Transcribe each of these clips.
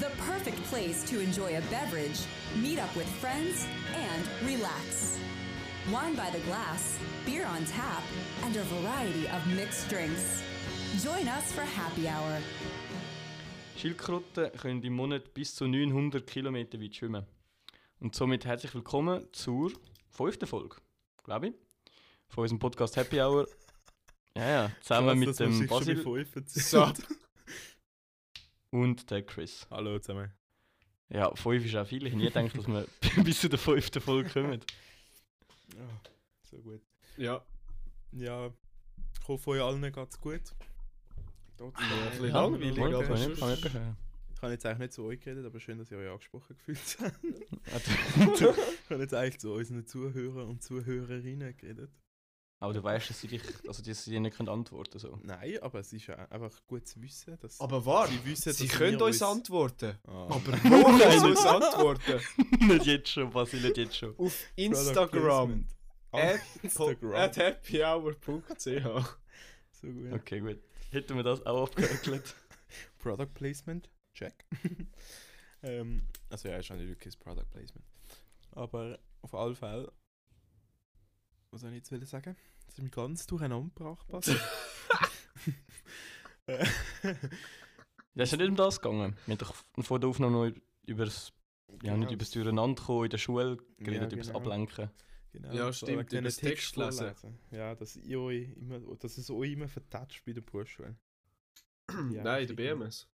The perfect place to enjoy a beverage, meet up with friends, and relax. Wine by the glass, beer on tap, and a variety of mixed drinks. Join us for happy hour. Schildkröten können im Monat bis zu 900 Kilometer weit schwimmen. Und somit herzlich willkommen zur fünften Folge, glaube ich, von unserem Podcast Happy Hour. Ja, ja, zusammen mit dem Basil. und der Chris. Hallo zusammen. Ja, fünf ist auch viel. Ich hätte nie gedacht, dass wir bis zu der fünften Folge kommen. Ja, so gut. Ja, Ja, ich hoffe, euch allen geht es gut. Trotzdem. Ja, ein bisschen Ja, langweilig, aber kann ich- kann. Ich habe jetzt eigentlich nicht zu euch geredet, aber schön, dass ihr euch angesprochen gefühlt habt. Ich habe jetzt eigentlich zu unseren Zuhörern und Zuhörerinnen geredet. Aber du weißt, dass sie dich, also dass sie dir nicht können antworten so. Nein, aber es ist ja einfach gut zu wissen, dass aber warte, sie wissen, sie dass können wir uns antworten. Ah. Aber wo können sie uns antworten? nicht jetzt schon, Basil, nicht jetzt schon. Auf Product Instagram. Placement. At, Instagram. at happyhour.ch So gut. Okay, gut. Hätten wir das auch abgehökelt. Product Placement, check. ähm, also ja, ist ja nicht wirklich das Product Placement. Aber auf alle Fälle, was soll ich jetzt sagen? Das ist mir ganz durcheinander gebracht, Bas. Äh, Ja, ist ja nicht um das gegangen. Wir haben doch vor der Aufnahme noch über das, ja, nicht Genau, über das Durcheinanderkommen in der Schule geredet, Ja, über das genau. Ablenken. genau, Ja, stimmt, über das Text lesen. Ja, dass, ihr euch immer, dass es euch immer vertatscht bei der Berufsschule. Ja, Nein, der richtig. BMS.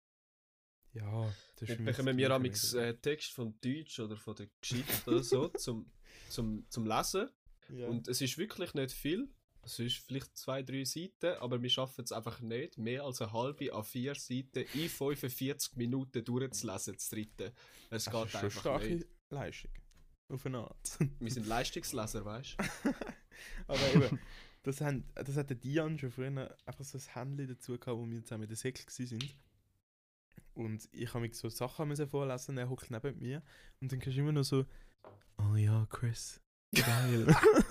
Ja, das mich bekommen wir amix äh, Text von Deutsch oder von der Geschichte oder so zum, zum, zum Lesen. ja. Und es ist wirklich nicht viel. Es ist vielleicht zwei, drei Seiten, aber wir schaffen es einfach nicht, mehr als eine halbe a vier Seiten in 45 Minuten durchzulesen, das dritte. Es Das geht ist einfach starke nicht. Leistung. Auf eine Art. Wir sind Leistungsleser, weißt du? Aber eben, das, haben, das hat der Dian schon früher einfach so ein Handy dazu gehabt, wo wir zusammen in der Säcke waren. Und ich habe mir so Sachen müssen vorlesen, er hockt neben mir. Und dann kannst du immer noch so, oh ja, Chris, geil.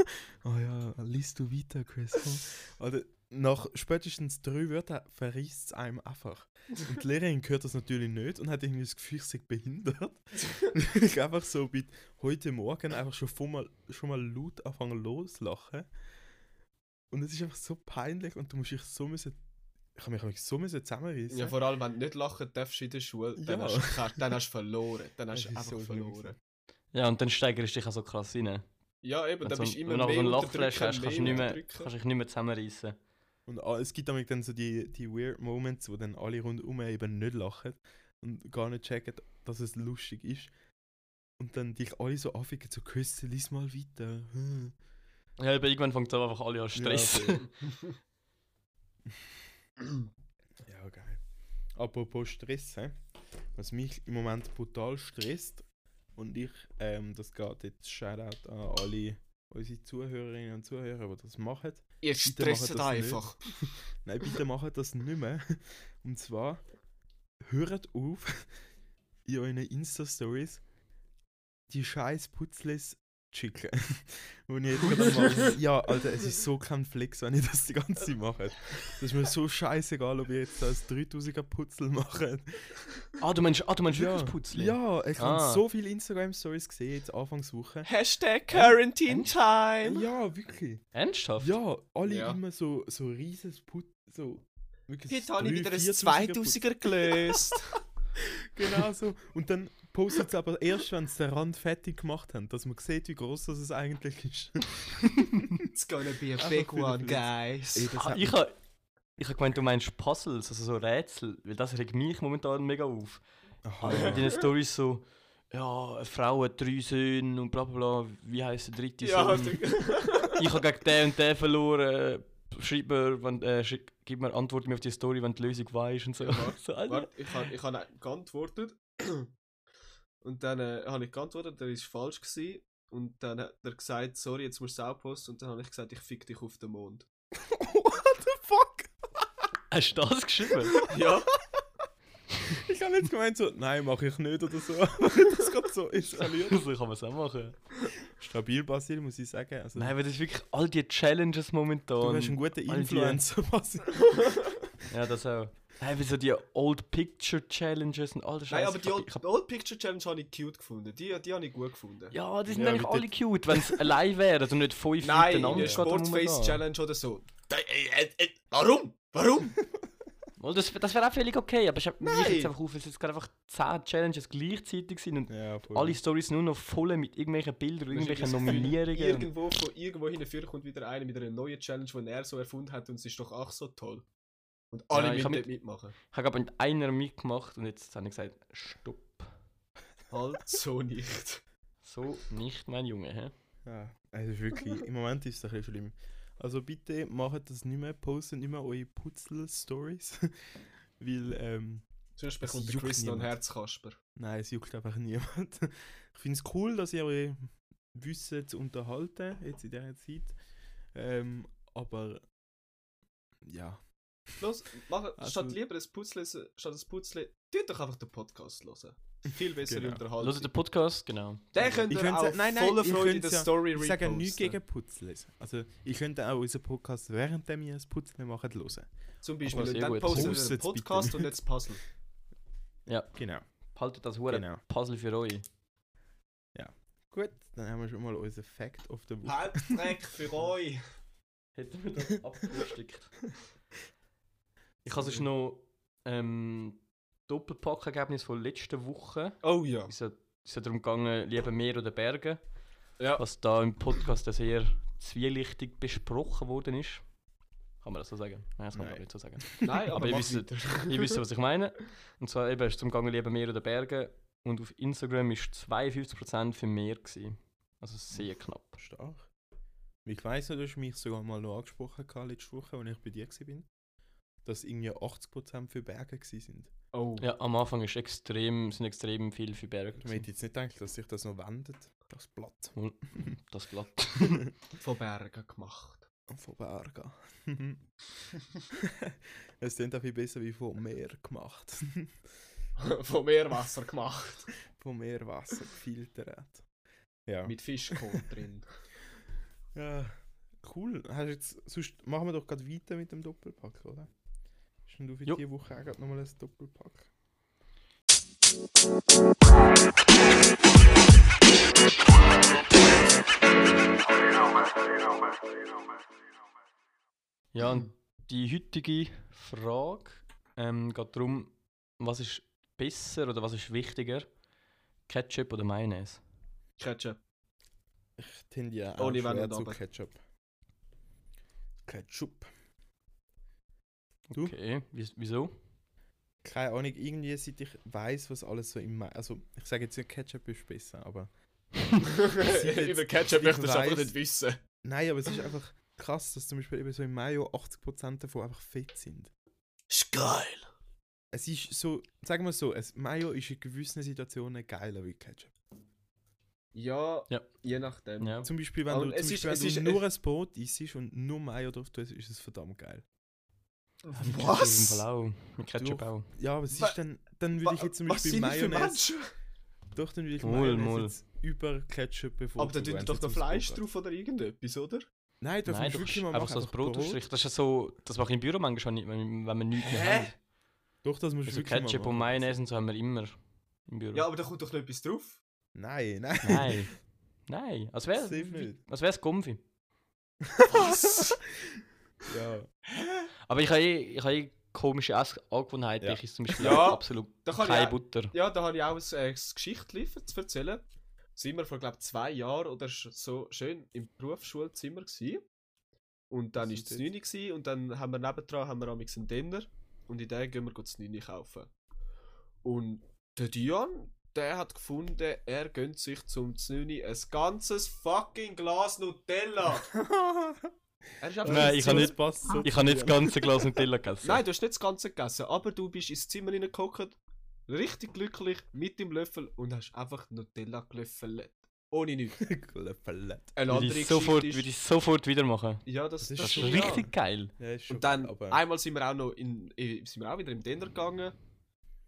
oh ja, liest du weiter, Chris. komm.» Oder nach spätestens drei Wörtern verriest es einem einfach. Und die Lehrerin hört das natürlich nicht und hat irgendwie das Gefühl, ich sei behindert. ich einfach so bei heute Morgen einfach schon, mal, schon mal laut anfangen loslachen. Und es ist einfach so peinlich und du musst dich so müssen. Ich habe mich so müssen zusammenreißen. Ja, vor allem, wenn du nicht lachen darfst in der Schule, dann, Ja. hast, du dann hast du verloren. Dann hast du einfach so verloren. Ja, und dann steigerst du dich auch so krass rein. Ja, eben, dann du bist du immer wenn du mehr so einen unterdrücken, Lachflash hast, kannst du nicht mehr, unterdrücken. kannst dich nicht mehr zusammenreißen. Und ah, es gibt dann so die, die weird Moments, wo dann alle rundum eben nicht lachen und gar nicht checken, dass es lustig ist. Und dann dich alle so anficken, so Küsse, lies mal weiter. Hm. Ja, aber irgendwann fängt es einfach alle an Stress. Ja, Ja, geil. Apropos Stress, hä? was mich im Moment brutal stresst und ich, ähm, das geht jetzt Shoutout an alle unsere Zuhörerinnen und Zuhörer, die das machen. Ihr stresst einfach. Nein, bitte macht das nicht mehr. Und zwar, hört auf, in euren Insta-Stories die scheiß Putzles schicken. Wo ich jetzt gerade mal, ja, Alter, es ist so kein Flex, wenn ich das die ganze Zeit mache. Das ist mir so scheißegal, ob ihr jetzt das 3000er Putzel macht. Ah, du meinst, ah, du meinst Ja, wirklich Putzli? ja, ich habe Ah. so viele Instagram-Stories gesehen, jetzt Anfangswoche. Hashtag Quarantine Time. Ja, wirklich. Ernsthaft? Ja, alle Ja. immer so, so rieses Put... So, wirklich Heute habe ich wieder ein 3.000, 4000er 2000er gelöst. Genau so. Und dann postet es aber erst, wenn sie den Rand fertig gemacht haben, dass man sieht, wie groß das es eigentlich ist. It's gonna be a Einfach big one, guys. Ey, Ah, ich habe ich hab gemeint, du meinst Puzzles, also so Rätsel, weil das regt mich momentan mega auf. Aha. Also in den Stories so, ja, eine Frau hat drei Söhne und bla bla bla, wie heisst der dritte ja, Sohn? ich habe gegen den und den verloren, schreib mir, wenn, äh, schick, gib mir Antwort mir auf die Story, wenn die Lösung weißt und so. Ja. Warte, ich habe ich hab geantwortet. Und dann äh, habe ich geantwortet, der war falsch. Gewesen. Und dann hat er gesagt, sorry, jetzt musst du es auch posten. Und dann habe ich gesagt, ich fick dich auf den Mond. What the fuck? Hast du das geschrieben? Ja. Ich habe jetzt gemeint so, nein, mache ich nicht oder so. Aber das geht so eskaliert. so kann man es auch machen. Stabil, Basil, muss ich sagen. Also, Nein, weil das ist wirklich all die Challenges momentan. du hast einen guten Influencer, Basil. Ja, das auch. Hey, wie so die Old Picture Challenges und all das Nein, Scheiß. aber die Old, ich hab- Old Picture Challenge habe ich cute gefunden. Die, die habe ich gut gefunden. Ja, die sind Ja, eigentlich alle cute, wenn sie allein wären und nicht fünf Nein, miteinander gerade Sportface. Challenge oder so. Da, äh, äh, äh, warum? Warum? Das, das wäre auch völlig okay, aber ich hab mich Nein. jetzt einfach auf, weil es jetzt gerade einfach 10 Challenges gleichzeitig sind und Ja, alle Stories nur noch voll mit irgendwelchen Bildern, und irgendwelchen Nominierungen. Irgendwo von irgendwo hinführen kommt wieder einer mit einer neuen Challenge, die er so erfunden hat und es ist doch auch so toll. Und alle Ja, ich mit- mitmachen. Ich habe aber mit einer mitgemacht und jetzt habe ich gesagt, stopp. Halt so nicht. So nicht, mein Junge. Hä? Ja, also wirklich, im Moment ist es ein bisschen schlimm. Also bitte macht das nicht mehr, postet nicht mehr eure Putzel-Stories. Weil, ähm, Sonst Das bekommt der juckt Chris noch einen niemand. Herzkasper. nein, es juckt einfach niemand. Ich finde es cool, dass ihr eure Wissen zu unterhalten, jetzt in dieser Zeit. Ähm, aber, ja. Los, mach, Also- statt lieber ein Putzle, statt ein Putzle, tut doch einfach den Podcast hören. Viel bessere Genau. Unterhaltung. Hört den Podcast, genau. Den könnt Ich ihr könnte auch nein, nein, voller Freude in der ja- Story Ich sage nichts gegen Putzles. Also, ich könnte auch unseren Podcast, während wir ein Putzle machen, hören. Zum Beispiel, und dann postet ihr den Postet's bitte Podcast nicht. und jetzt Puzzle. Ja, Genau. behaltet das hure Genau. Puzzle für euch. Gut, dann haben wir schon mal unseren Fact of the Woche. Halbdreck für euch. Hätten wir das abgesteckt. Ich habe sonst noch ähm, Doppelpackergebnis von letzter Woche. Oh ja. Es ist ja- darum gegangen, lieber Meer oder Berge. Ja. Was da im Podcast sehr zwielichtig besprochen worden ist. Kann man das so sagen? Nein, das kann man Nein. nicht so sagen. Nein, aber, Aber ihr wisst, was ich meine. Und zwar eben, es ist zum Gange lieber Meer oder Berge. Und auf Instagram war 52% für Meer. Gewesen. Also sehr knapp. Stark. Ich weiss du hast mich sogar mal noch angesprochen letzte Woche, als ich bei dir war. Dass irgendwie 80% für Berge sind. Oh. Ja, am Anfang ist extrem, sind extrem viel für Berge. Ich hätte jetzt nicht gedacht, dass sich das noch wendet. Das Blatt. Das Blatt. Von Bergen gemacht. Von Bergen. es klingt auch viel besser wie von Meer gemacht. Von Meerwasser gemacht. von Meerwasser gefiltert. Ja. Mit Fischkohl drin. ja. Cool. Hast jetzt, sonst machen wir doch gerade weiter mit dem Doppelpack, oder? Hast du für Jo. diese Woche auch gerade nochmal ein Doppelpack? Ja, und die heutige Frage ähm, geht darum, was ist besser oder was ist wichtiger? Ketchup oder Mayonnaise? Ketchup. Ich tendiere auch und zu. Ketchup. Ketchup. Du? Okay, wies- wieso? Keine Ahnung, irgendwie seit ich weiß, was alles so im... Also, ich sage jetzt nicht, Ketchup ist besser, aber... Über Ketchup ich möchtest du einfach nicht wissen. Nein, aber es ist einfach krass, dass zum Beispiel eben so im Mayo 80% davon einfach fett sind. Ist geil. Es ist so, sagen wir so, es, Mayo ist in gewissen Situationen geiler wie Ketchup. Ja, Ja. je nachdem. Ja. Zum Beispiel, wenn Aber du, zum es ist- Beispiel, es wenn ist- du nur ein Brot isst und nur Mayo drauf tust, ist es verdammt geil. Mit Ketchup im Was? Auch. Mit Ketchup auch. Ja, aber es Wa- ist dann, dann würde ich jetzt zum Was Beispiel sind die für Mayonnaise, doch, dann würde ich Mol, Mayonnaise mol. über Ketchup bevorzugen. Aber da tut doch da Fleisch drauf oder irgendetwas, oder? Nein, darf Nein, wirklich mal einfach machen. so ein Brot aufstrichen. Das ist ja so, das mache ich im Büro manchmal nicht, wenn, wenn wir nichts mehr Hä? haben. Doch, das musst du Also wirklich Ketchup mal und machen. Mayonnaise und so haben wir immer im Büro. Ja, aber da kommt doch noch etwas drauf. Nein, nein. Nein. Nein. Als wäre nicht. als wär's Gomfi. Was? Ja. Aber ich habe eh, ich habe eh komische Essangewohnheiten. Ja. Ich esse zum Beispiel Ja, absolut keine auch- Butter. ja, da habe ich auch ein, äh, ein Geschichtli zu erzählen. Sind wir vor, glaube zwei Jahren oder so schön im Berufsschulzimmer gsi Und dann war ist es das 9 gsi und dann haben wir nebendran haben wir amigs einen Dinner und in den gehen wir das 9 kaufen. Und der Dion, der hat gefunden, er gönnt sich zum 9 ein ganzes fucking Glas Nutella. er ist Nein, ich habe nicht- so Ich zu habe nicht das ganze Glas Nutella gegessen. Nein, du hast nicht das Ganze gegessen, aber du bist ins Zimmer reingekommen, richtig glücklich, mit dem Löffel und hast einfach Nutella gelöffelt. Ohne nichts. Gelöffelt. Eine würde andere ich, sofort, Geschichte würde ist... ich sofort wieder machen. Ja, das, Das ist Das ist schon- richtig geil. Ja, ist schon Und dann, aber einmal sind wir auch noch in, sind wir auch wieder im Dinner gegangen,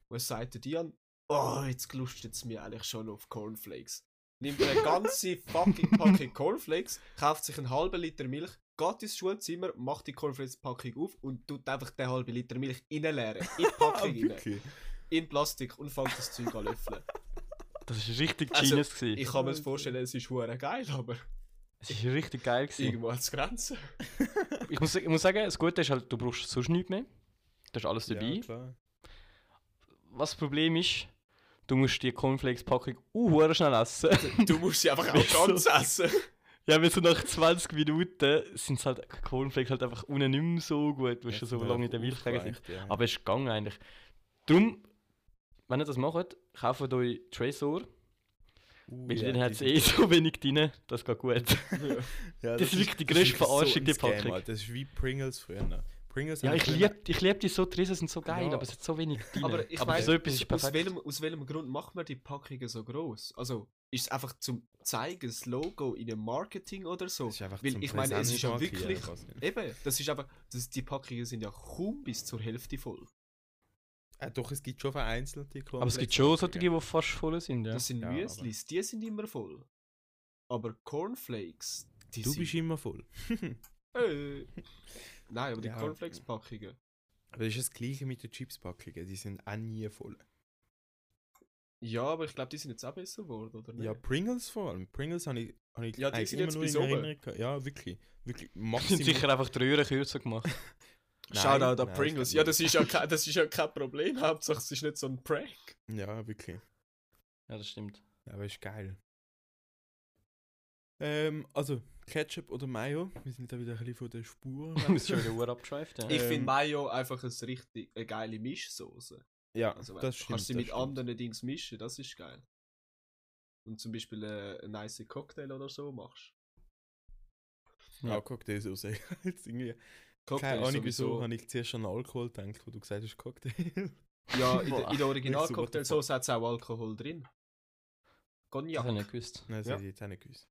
wo es sagte Dian, oh, jetzt lustet es mir eigentlich schon auf Cornflakes. Nimmt eine ganze fucking Packung Cornflakes, kauft sich einen halben Liter Milch, geht ins Schulzimmer, macht die Cornflakes-Packung auf und tut einfach den halben Liter Milch reinleeren. In die Packung rein. In Plastik und fängt das Zeug an löffeln. Das war richtig Also, genius. gewesen. Ich kann mir das vorstellen, es ist hure geil, aber Es war richtig geil. Gewesen. irgendwo hat es Grenzen. Ich, muss, ich muss sagen, das Gute ist halt, du brauchst sonst nichts mehr. Da ist alles dabei. Ja, klar. Was das Problem ist, du musst die Cornflakes-Packung uh, schnell essen. Du musst sie einfach Nicht auch ganz essen. Ja, weil so nach 20 Minuten sind halt Cornflakes halt einfach unten nicht mehr so gut, weil sie so lange in der Milch sind. Ja. Aber es ist gegangen eigentlich. Darum, wenn ihr das macht, kauft euch Tresor. Uh, Weil ja, dann hat es eh so wenig drin, das geht gut. Ja, das ist wirklich die grösste wirklich Verarschung, ein die Packung. Das ist wie Pringles früher. Pringles ja, ich liebe ich lieb die so, Riesen sind so geil, Ja. aber es hat so wenig drin. Aber ich aber meine, so etwas aus, welchem, aus welchem Grund macht man die Packungen so groß? Also, ist es einfach zum zeigen, das Logo in dem Marketing oder so? Das ist einfach Weil zum ich meine, es ist ja wirklich. Eben, das ist einfach. Das, die Packungen sind ja kaum bis zur Hälfte voll. Äh, doch, es gibt schon vereinzelte aber es gibt schon solche, die fast voll sind, ja. Das sind Ja, Müslis, die sind immer voll. Aber Cornflakes, die Du sind. bist immer voll. Äh. Nein, aber die Ja. Cornflakes-Packungen. Aber das ist das gleiche mit den Chips-Packungen. Die sind auch nie voll. Ja, aber ich glaube, die sind jetzt auch besser geworden, oder nicht? Ja, Pringles vor allem. Pringles habe ich, hab ich Ja, die eigentlich sind immer jetzt nur bis in oben. Erinnerung gehabt. Ja, wirklich. Wirklich. sind sicher einfach die Röhren kürzer gemacht. Shoutout an nein, Pringles. Ja, das ist ja, kein, das ist ja kein Problem. Hauptsache, es ist nicht so ein Prank. Ja, wirklich. ja, das stimmt. Ja, aber ist geil. Ähm, also, Ketchup oder Mayo. Wir sind da wieder ein bisschen von der Spur. Wir sind schon wieder Uhr abgeschweift, ja. Ich Ähm, finde Mayo einfach ein richtig, eine geile Mischsoße. Ja, Also, das du stimmt. kannst sie das mit stimmt. anderen Dings mischen, das ist geil. Und zum Beispiel äh, einen nice Cocktail oder so machst. Ja. Ja, Cocktailsauce. Jetzt irgendwie. Cocktail Keine Ahnung, wieso habe ich zuerst an Alkohol gedacht, wo du gesagt hast Cocktail. Ja, in, der- Boah. in der original Nicht so, what the Cocktailsauce hat es auch Alkohol drin. Das Cognac. habe ich nicht gewusst. Nein, das Ja. hätte ich jetzt auch nicht gewusst.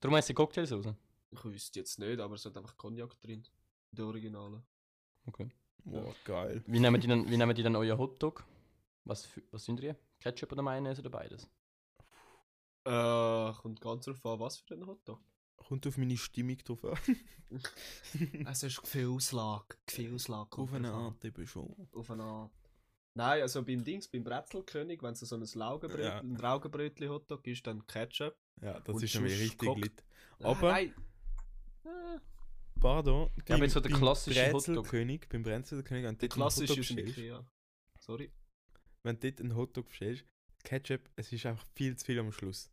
Darum heisst die Cocktailsauce. Ich wüsste jetzt nicht, aber es hat einfach Cognac drin. In der Originalen. Okay. Boah, geil. Wie nehmen die dann, wie nehmen die dann euer Hotdog? Was, für- was sind die? Ketchup oder Mayonnaise oder beides? Äh, kommt ganz drauf an, was für ein Hotdog. Kommt auf meine Stimmung drauf an. Es ist Gefühlslage. Gefühlslage. auf eine. Art eben schon. Auf eine Art. Nein, also beim Dings, beim Brezelkönig, wenn es so ein Laugenbrötchen, Ja. ein Raugenbrötchen Hotdog ist, dann Ketchup. Ja, das Und ist nämlich richtig lit. Aber- Nein. Äh, Pardon. Ja, aber jetzt so der klassische Hotdog. Brezelkönig, beim Brezelkönig, wenn du der dort einen Hotdog klassische ist Ikea. Sorry. wenn du dort einen Hotdog bestellst, Ketchup, es ist einfach viel zu viel am Schluss.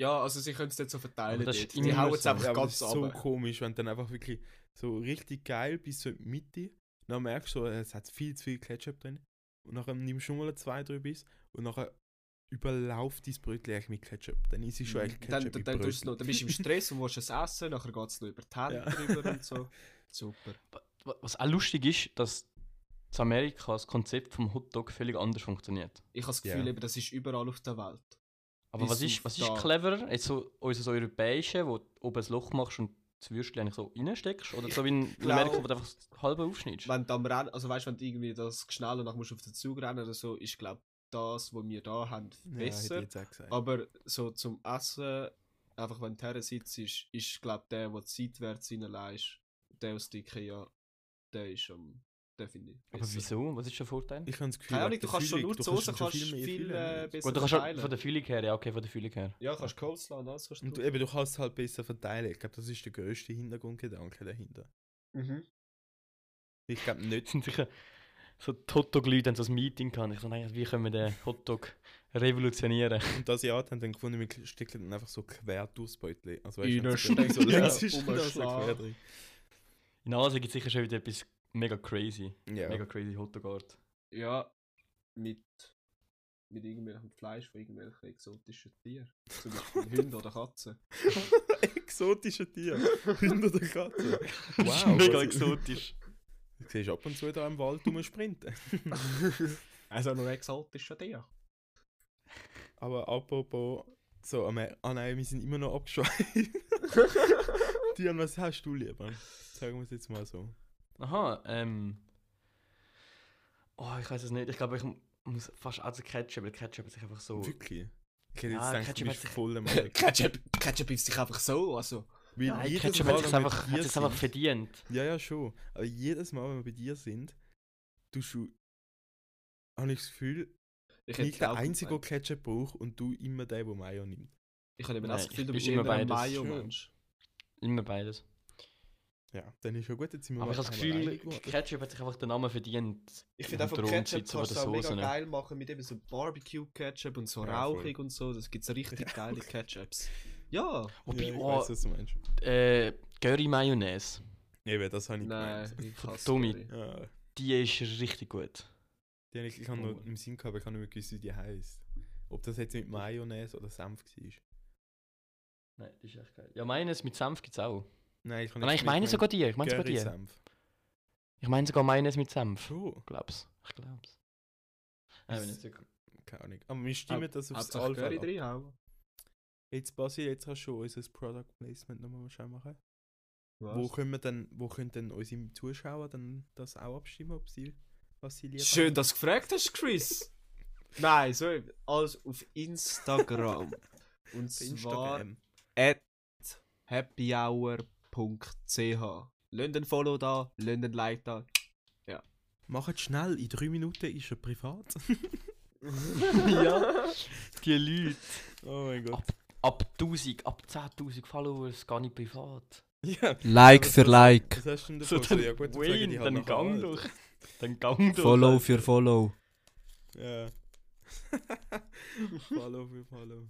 Ja, also sie können es nicht so verteilen. Das dort. Die hauen es so. einfach Ja, ganz das ist so runter. komisch, wenn dann einfach wirklich so richtig geil bis so in die Mitte, dann merkst du, so, es hat viel zu viel Ketchup drin und nachher nimmst du schon mal zwei, drei Biss und nachher überlauft dein Brötchen eigentlich mit Ketchup. Dann ist es schon eigentlich Mhm. dann, Ketchup dann, dann, tust du noch, dann bist du im Stress und willst es essen, nachher geht es noch über die Hände Ja. drüber und so. Super. Wa- Was auch lustig ist, dass in Amerika das Konzept vom Hotdog völlig anders funktioniert. Ich habe das Gefühl, eben, das ist überall auf der Welt. Aber Bis was ist, was ist cleverer? Jetzt so unser so europäische, wo du oben ein Loch machst und das Würstchen eigentlich so reinsteckst? Oder so wie in glaub- Amerika, wo du einfach das halbe aufschneidest? Wenn du am Rennen, also weißt du, wenn du irgendwie das schnell und dann musst du auf den Zug rennen oder so, ist glaube das, was wir da haben, Ja, hätte besser. ich jetzt auch gesagt. Aber so zum Essen, einfach wenn du her sitzt, ist, ist glaube der, der seitwärts reinlegst, der aus der Ikea, der ist am, der finde ich. Aber besser. wieso? Was ist der Vorteil? ich habe das Gefühl, Keine Ahnung, du kannst schon nur die du Soße dann schon kannst viel, mehr viel füllen. äh, besser Gut, du kannst verteilen. von der Füllung her, ja, okay, von der Füllung her. Ja, kannst Coleslaw und alles kannst du Und du, eben, du kannst es halt besser verteilen. Ich glaube, das ist der grösste Hintergrundgedanke dahinter. Mhm. Ich glaube nicht. sicher so die Hotdog-Leute haben so ein Meeting gehabt. Ich so, nein, wie können wir den Hotdog revolutionieren? Und das Jahr haben dann gefunden, wir stecken dann einfach so quer durchs Beutel. Also, In weißt, einer wenn es so links ist, so quer drin. In Asien gibt es sicher schon wieder etwas mega crazy. Ja. Mega crazy Hotdog-Art. Ja, mit, mit irgendwelchem Fleisch von irgendwelchen exotischen Tieren. Zum Beispiel Hunde oder Katzen. Exotische Tiere. Hunde oder Katzen. Das ist Wow, mega exotisch. Du siehst ab und zu da im Wald rumsprinten. Also noch exotische Tiere. Aber apropos, so, am- ah nein, wir sind immer noch abgeschweift. Dian, was hast du lieber? Sagen wir es jetzt mal so. Aha, ähm. Oh, ich weiß es nicht. Ich glaube, ich muss fast auch zu Ketchup, weil Ketchup sich einfach so. Wirklich? Ich hätte Ja, jetzt gedacht, Ketchup du bist voll Ketchup, Ketchup ist sich einfach so, also Weil Nein, jedes Ketchup Mal, hat sich wenn wir einfach, bei hat dir sich's einfach sind- verdient. Ja, ja, schon. Aber jedes Mal, wenn wir bei dir sind, du schon. Habe ich das Gefühl, Ich ich der Einzige, der. Ketchup braucht und du immer der, der Mayo nimmt. Ich habe eben Nein, das Gefühl, ich du bist immer beides. Mayo-Mensch. Immer beides. Ja, dann ist schon gut, jetzt sind wir Aber ich habe das Gefühl. Ketchup hat sich einfach den Namen verdient. Ich finde einfach Ketchup kannst du auch mega Soße geil machen mit eben so Barbecue-Ketchup und so Ja, voll. rauchig und so. Das gibt richtig geile Ketchups. Ja, Wobei, ja, ich oh, weiß, was du meinst. äh, Curry Mayonnaise, Eben, das habe ich nein. gemeint. Ich hasse. Ja, die ist richtig gut. die habe ich, ich habe Oh. noch im Sinn gehabt, aber ich habe nicht mehr gewusst, wie die heisst. Ob das jetzt mit Mayonnaise oder Senf war. Nein, die ist echt geil. Ja, Mayonnaise mit Senf gibt es auch. Nein, ich, habe Nein, ich meine sogar die. Ich meine sogar die. Curry-Senf. Ich meine sogar Mayonnaise mit Senf. Schon? Glaub's. Ich glaub's. Nein, bin nicht sicher. Keine Ahnung. Aber wir stimmen das aufs. Curry ab. Jetzt, Basil, jetzt kannst du schon unser Product Placement nochmal machen. Was? Wo können wir denn, wo können denn unsere Zuschauer dann das auch abstimmen, ob sie, was sie lieber Schön, dass du gefragt hast, Chris. Nein, so alles auf Instagram. Und zwar Instagram. at happyhour.ch. Lasst ein Follow da, lasst ein Like da. Macht schnell, in drei Minuten ist er privat. ja. Die Leute. oh mein Gott. Ab 1000, ab 10.000 Followers gar nicht privat. Ja. Like für Like. Was hast du denn So, davon? dann, ja gut, dann Wayne, halt dann nachher gang an. durch. Dann gang durch. Follow für Follow. Ja. follow für Follow.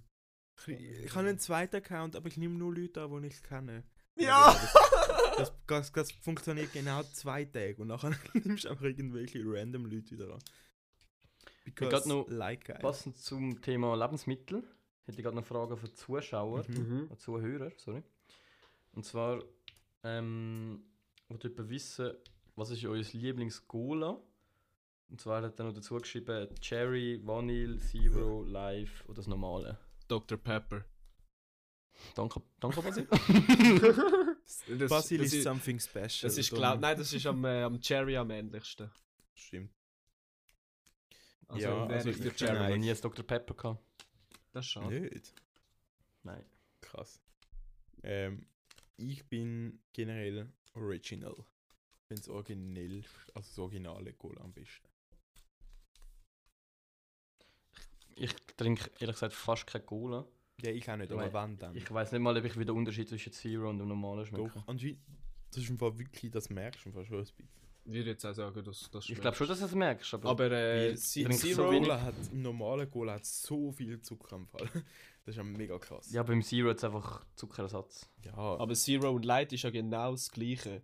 Ich, ich habe einen zweiten Account, aber ich nehme nur Leute an, die ich kenne. Ja! Das, das, das funktioniert genau zwei Tage und nachher nimmst du einfach irgendwelche random Leute wieder an. Because grad noch like. Passend zum Thema Lebensmittel hätte ich gerade noch Fragen für die Zuschauer, Mhm. Mhm. Zuhörer, sorry. Und zwar, ähm, wollte jemand wissen, was ist euer Lieblings-Cola? Und zwar hat er noch dazu geschrieben Cherry, Vanille, Zero, Live oder das normale. Dr. Pepper. Danke, danke Basil. Das, Basil das is ist, something special. das ist glaub, nein, das ist am, äh, am Cherry am ähnlichsten. Stimmt. Also Ja, also ich ich habe nie Dr. Pepper gehabt. Das ist schade. Nicht. Nein. Krass. Ähm, ich bin generell original. Ich finde das originell, also das originale Cola am besten. Ich trinke ehrlich gesagt fast keine Cola. Ja, ich auch nicht, Ich aber mein, wann dann? Ich weiß nicht mal, ob ich wieder Unterschied zwischen Zero und dem normalen schmecke. Doch, anscheinend, das ist im Fall wirklich, das merkst du im Fall schon ein bisschen. Ich würde jetzt auch sagen, dass das Ich glaube schon, dass du es merkst, aber, Aber äh, so Zero. Cola hat, im normalen Cola hat so viel Zucker im Fall. Das ist ja mega krass. ja, beim Zero hat es einfach Zuckerersatz. ja aber Zero und Light ist ja genau das gleiche.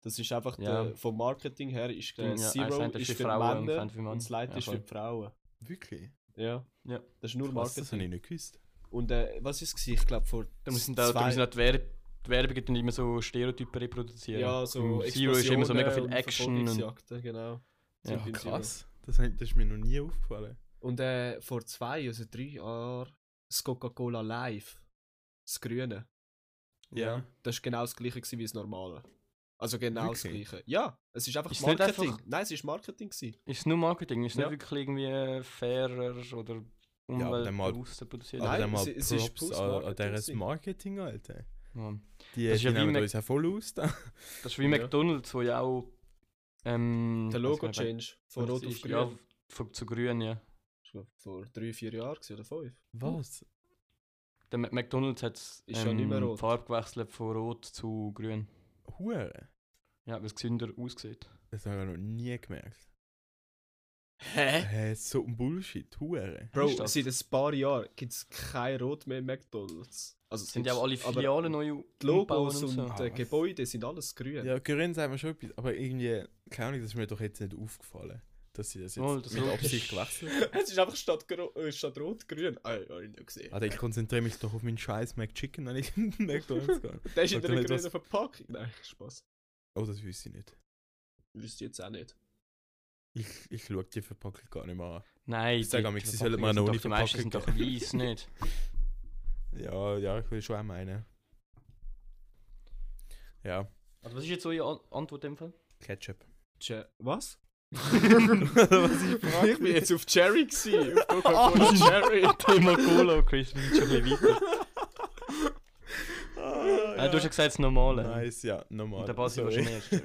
Das ist einfach Ja. der, vom Marketing her ist der ja. Zero ist ist für für Frauen und Männer eins für und das Light Ja, ist für Frauen. wirklich? Ja. Ja. Das ist nur Krass, das habe ich nicht gewusst. Und äh, was ist es? Ich glaube vor Da müssen da zwei- müssen auch die, Werb die Werbungen dann immer so Stereotypen reproduzieren. ja so Zero ist immer so mega viel und Action. Und, genau. Ja, krass. Das, das ist mir noch nie aufgefallen. Und äh, vor zwei, also drei Jahren, das Coca-Cola Live, das Grüne, Ja. das war genau das gleiche gewesen wie das normale. Also genau das Wirklich? gleiche. Ja, es ist einfach Ist nicht Marketing. einfach- Nein, es ist Marketing gewesen. Ist es nur Marketing? Ist es Ja. nicht wirklich irgendwie fairer oder umweltbewusster produziert? Aber Nein, dann mal es- es ist Props an, an Marketing dieses. Marketing, Alter. Ja. Die, Das ist die ja wie nehmen Mac- uns auch voll aus da. Das ist wie Ja. McDonalds, wo ja auch. Ähm, Der Logo-Change von Rot auf. Grün. Ja, von, zu grün, ja. Das war vor drei, vier Jahren oder fünf. Was? Der McDonalds hat Ist ja nicht mehr ähm, rot. die Farbe gewechselt von rot zu grün. Hure? Ja, weil es gesünder aussieht. Das habe ich noch nie gemerkt. Hä? Hä, so ein Bullshit. Hure. Bro, seit ein paar Jahren gibt es kein Rot mehr im McDonalds. Also Es sind ja alle Filialen neu Die Logos und, und so. äh, Gebäude sind alles grün. Ja, grün sagen wir schon etwas, aber irgendwie, keine Ahnung, das ist mir doch jetzt nicht aufgefallen, dass sie das jetzt Oh, das mit Absicht gewechselt haben. Es ist einfach statt, äh, statt rot grün. Ah, ja, ich nicht gesehen. Also ich konzentriere mich doch auf meinen scheiß McChicken, wenn ich in McDonalds gehe. Der ist in der nicht, grünen was- Verpackung. Nein, Spaß. Oh, das wüsste ich nicht. Wüsste ich jetzt auch nicht. Ich, ich schaue die Verpackung gar nicht mehr an. Nein, Ich sag die- am die liebsten, sie sollen mal sind eine doch- Die meisten sind doch Verpackung weiß nicht. Ja, ja, ich will schon auch meinen. Ja, Also was ist jetzt eure An Antwort in dem Fall? Ketchup. Che was? Was ich ich bin jetzt auf Cherry gewesen. Auf Coca-Cola Cherry. Thema Cola, Chris, wir sind schon ein bisschen weiter. Ah, Ah, du hast ja gesagt, das Normale. Nice, ja, normal. Und der Basi schon erst.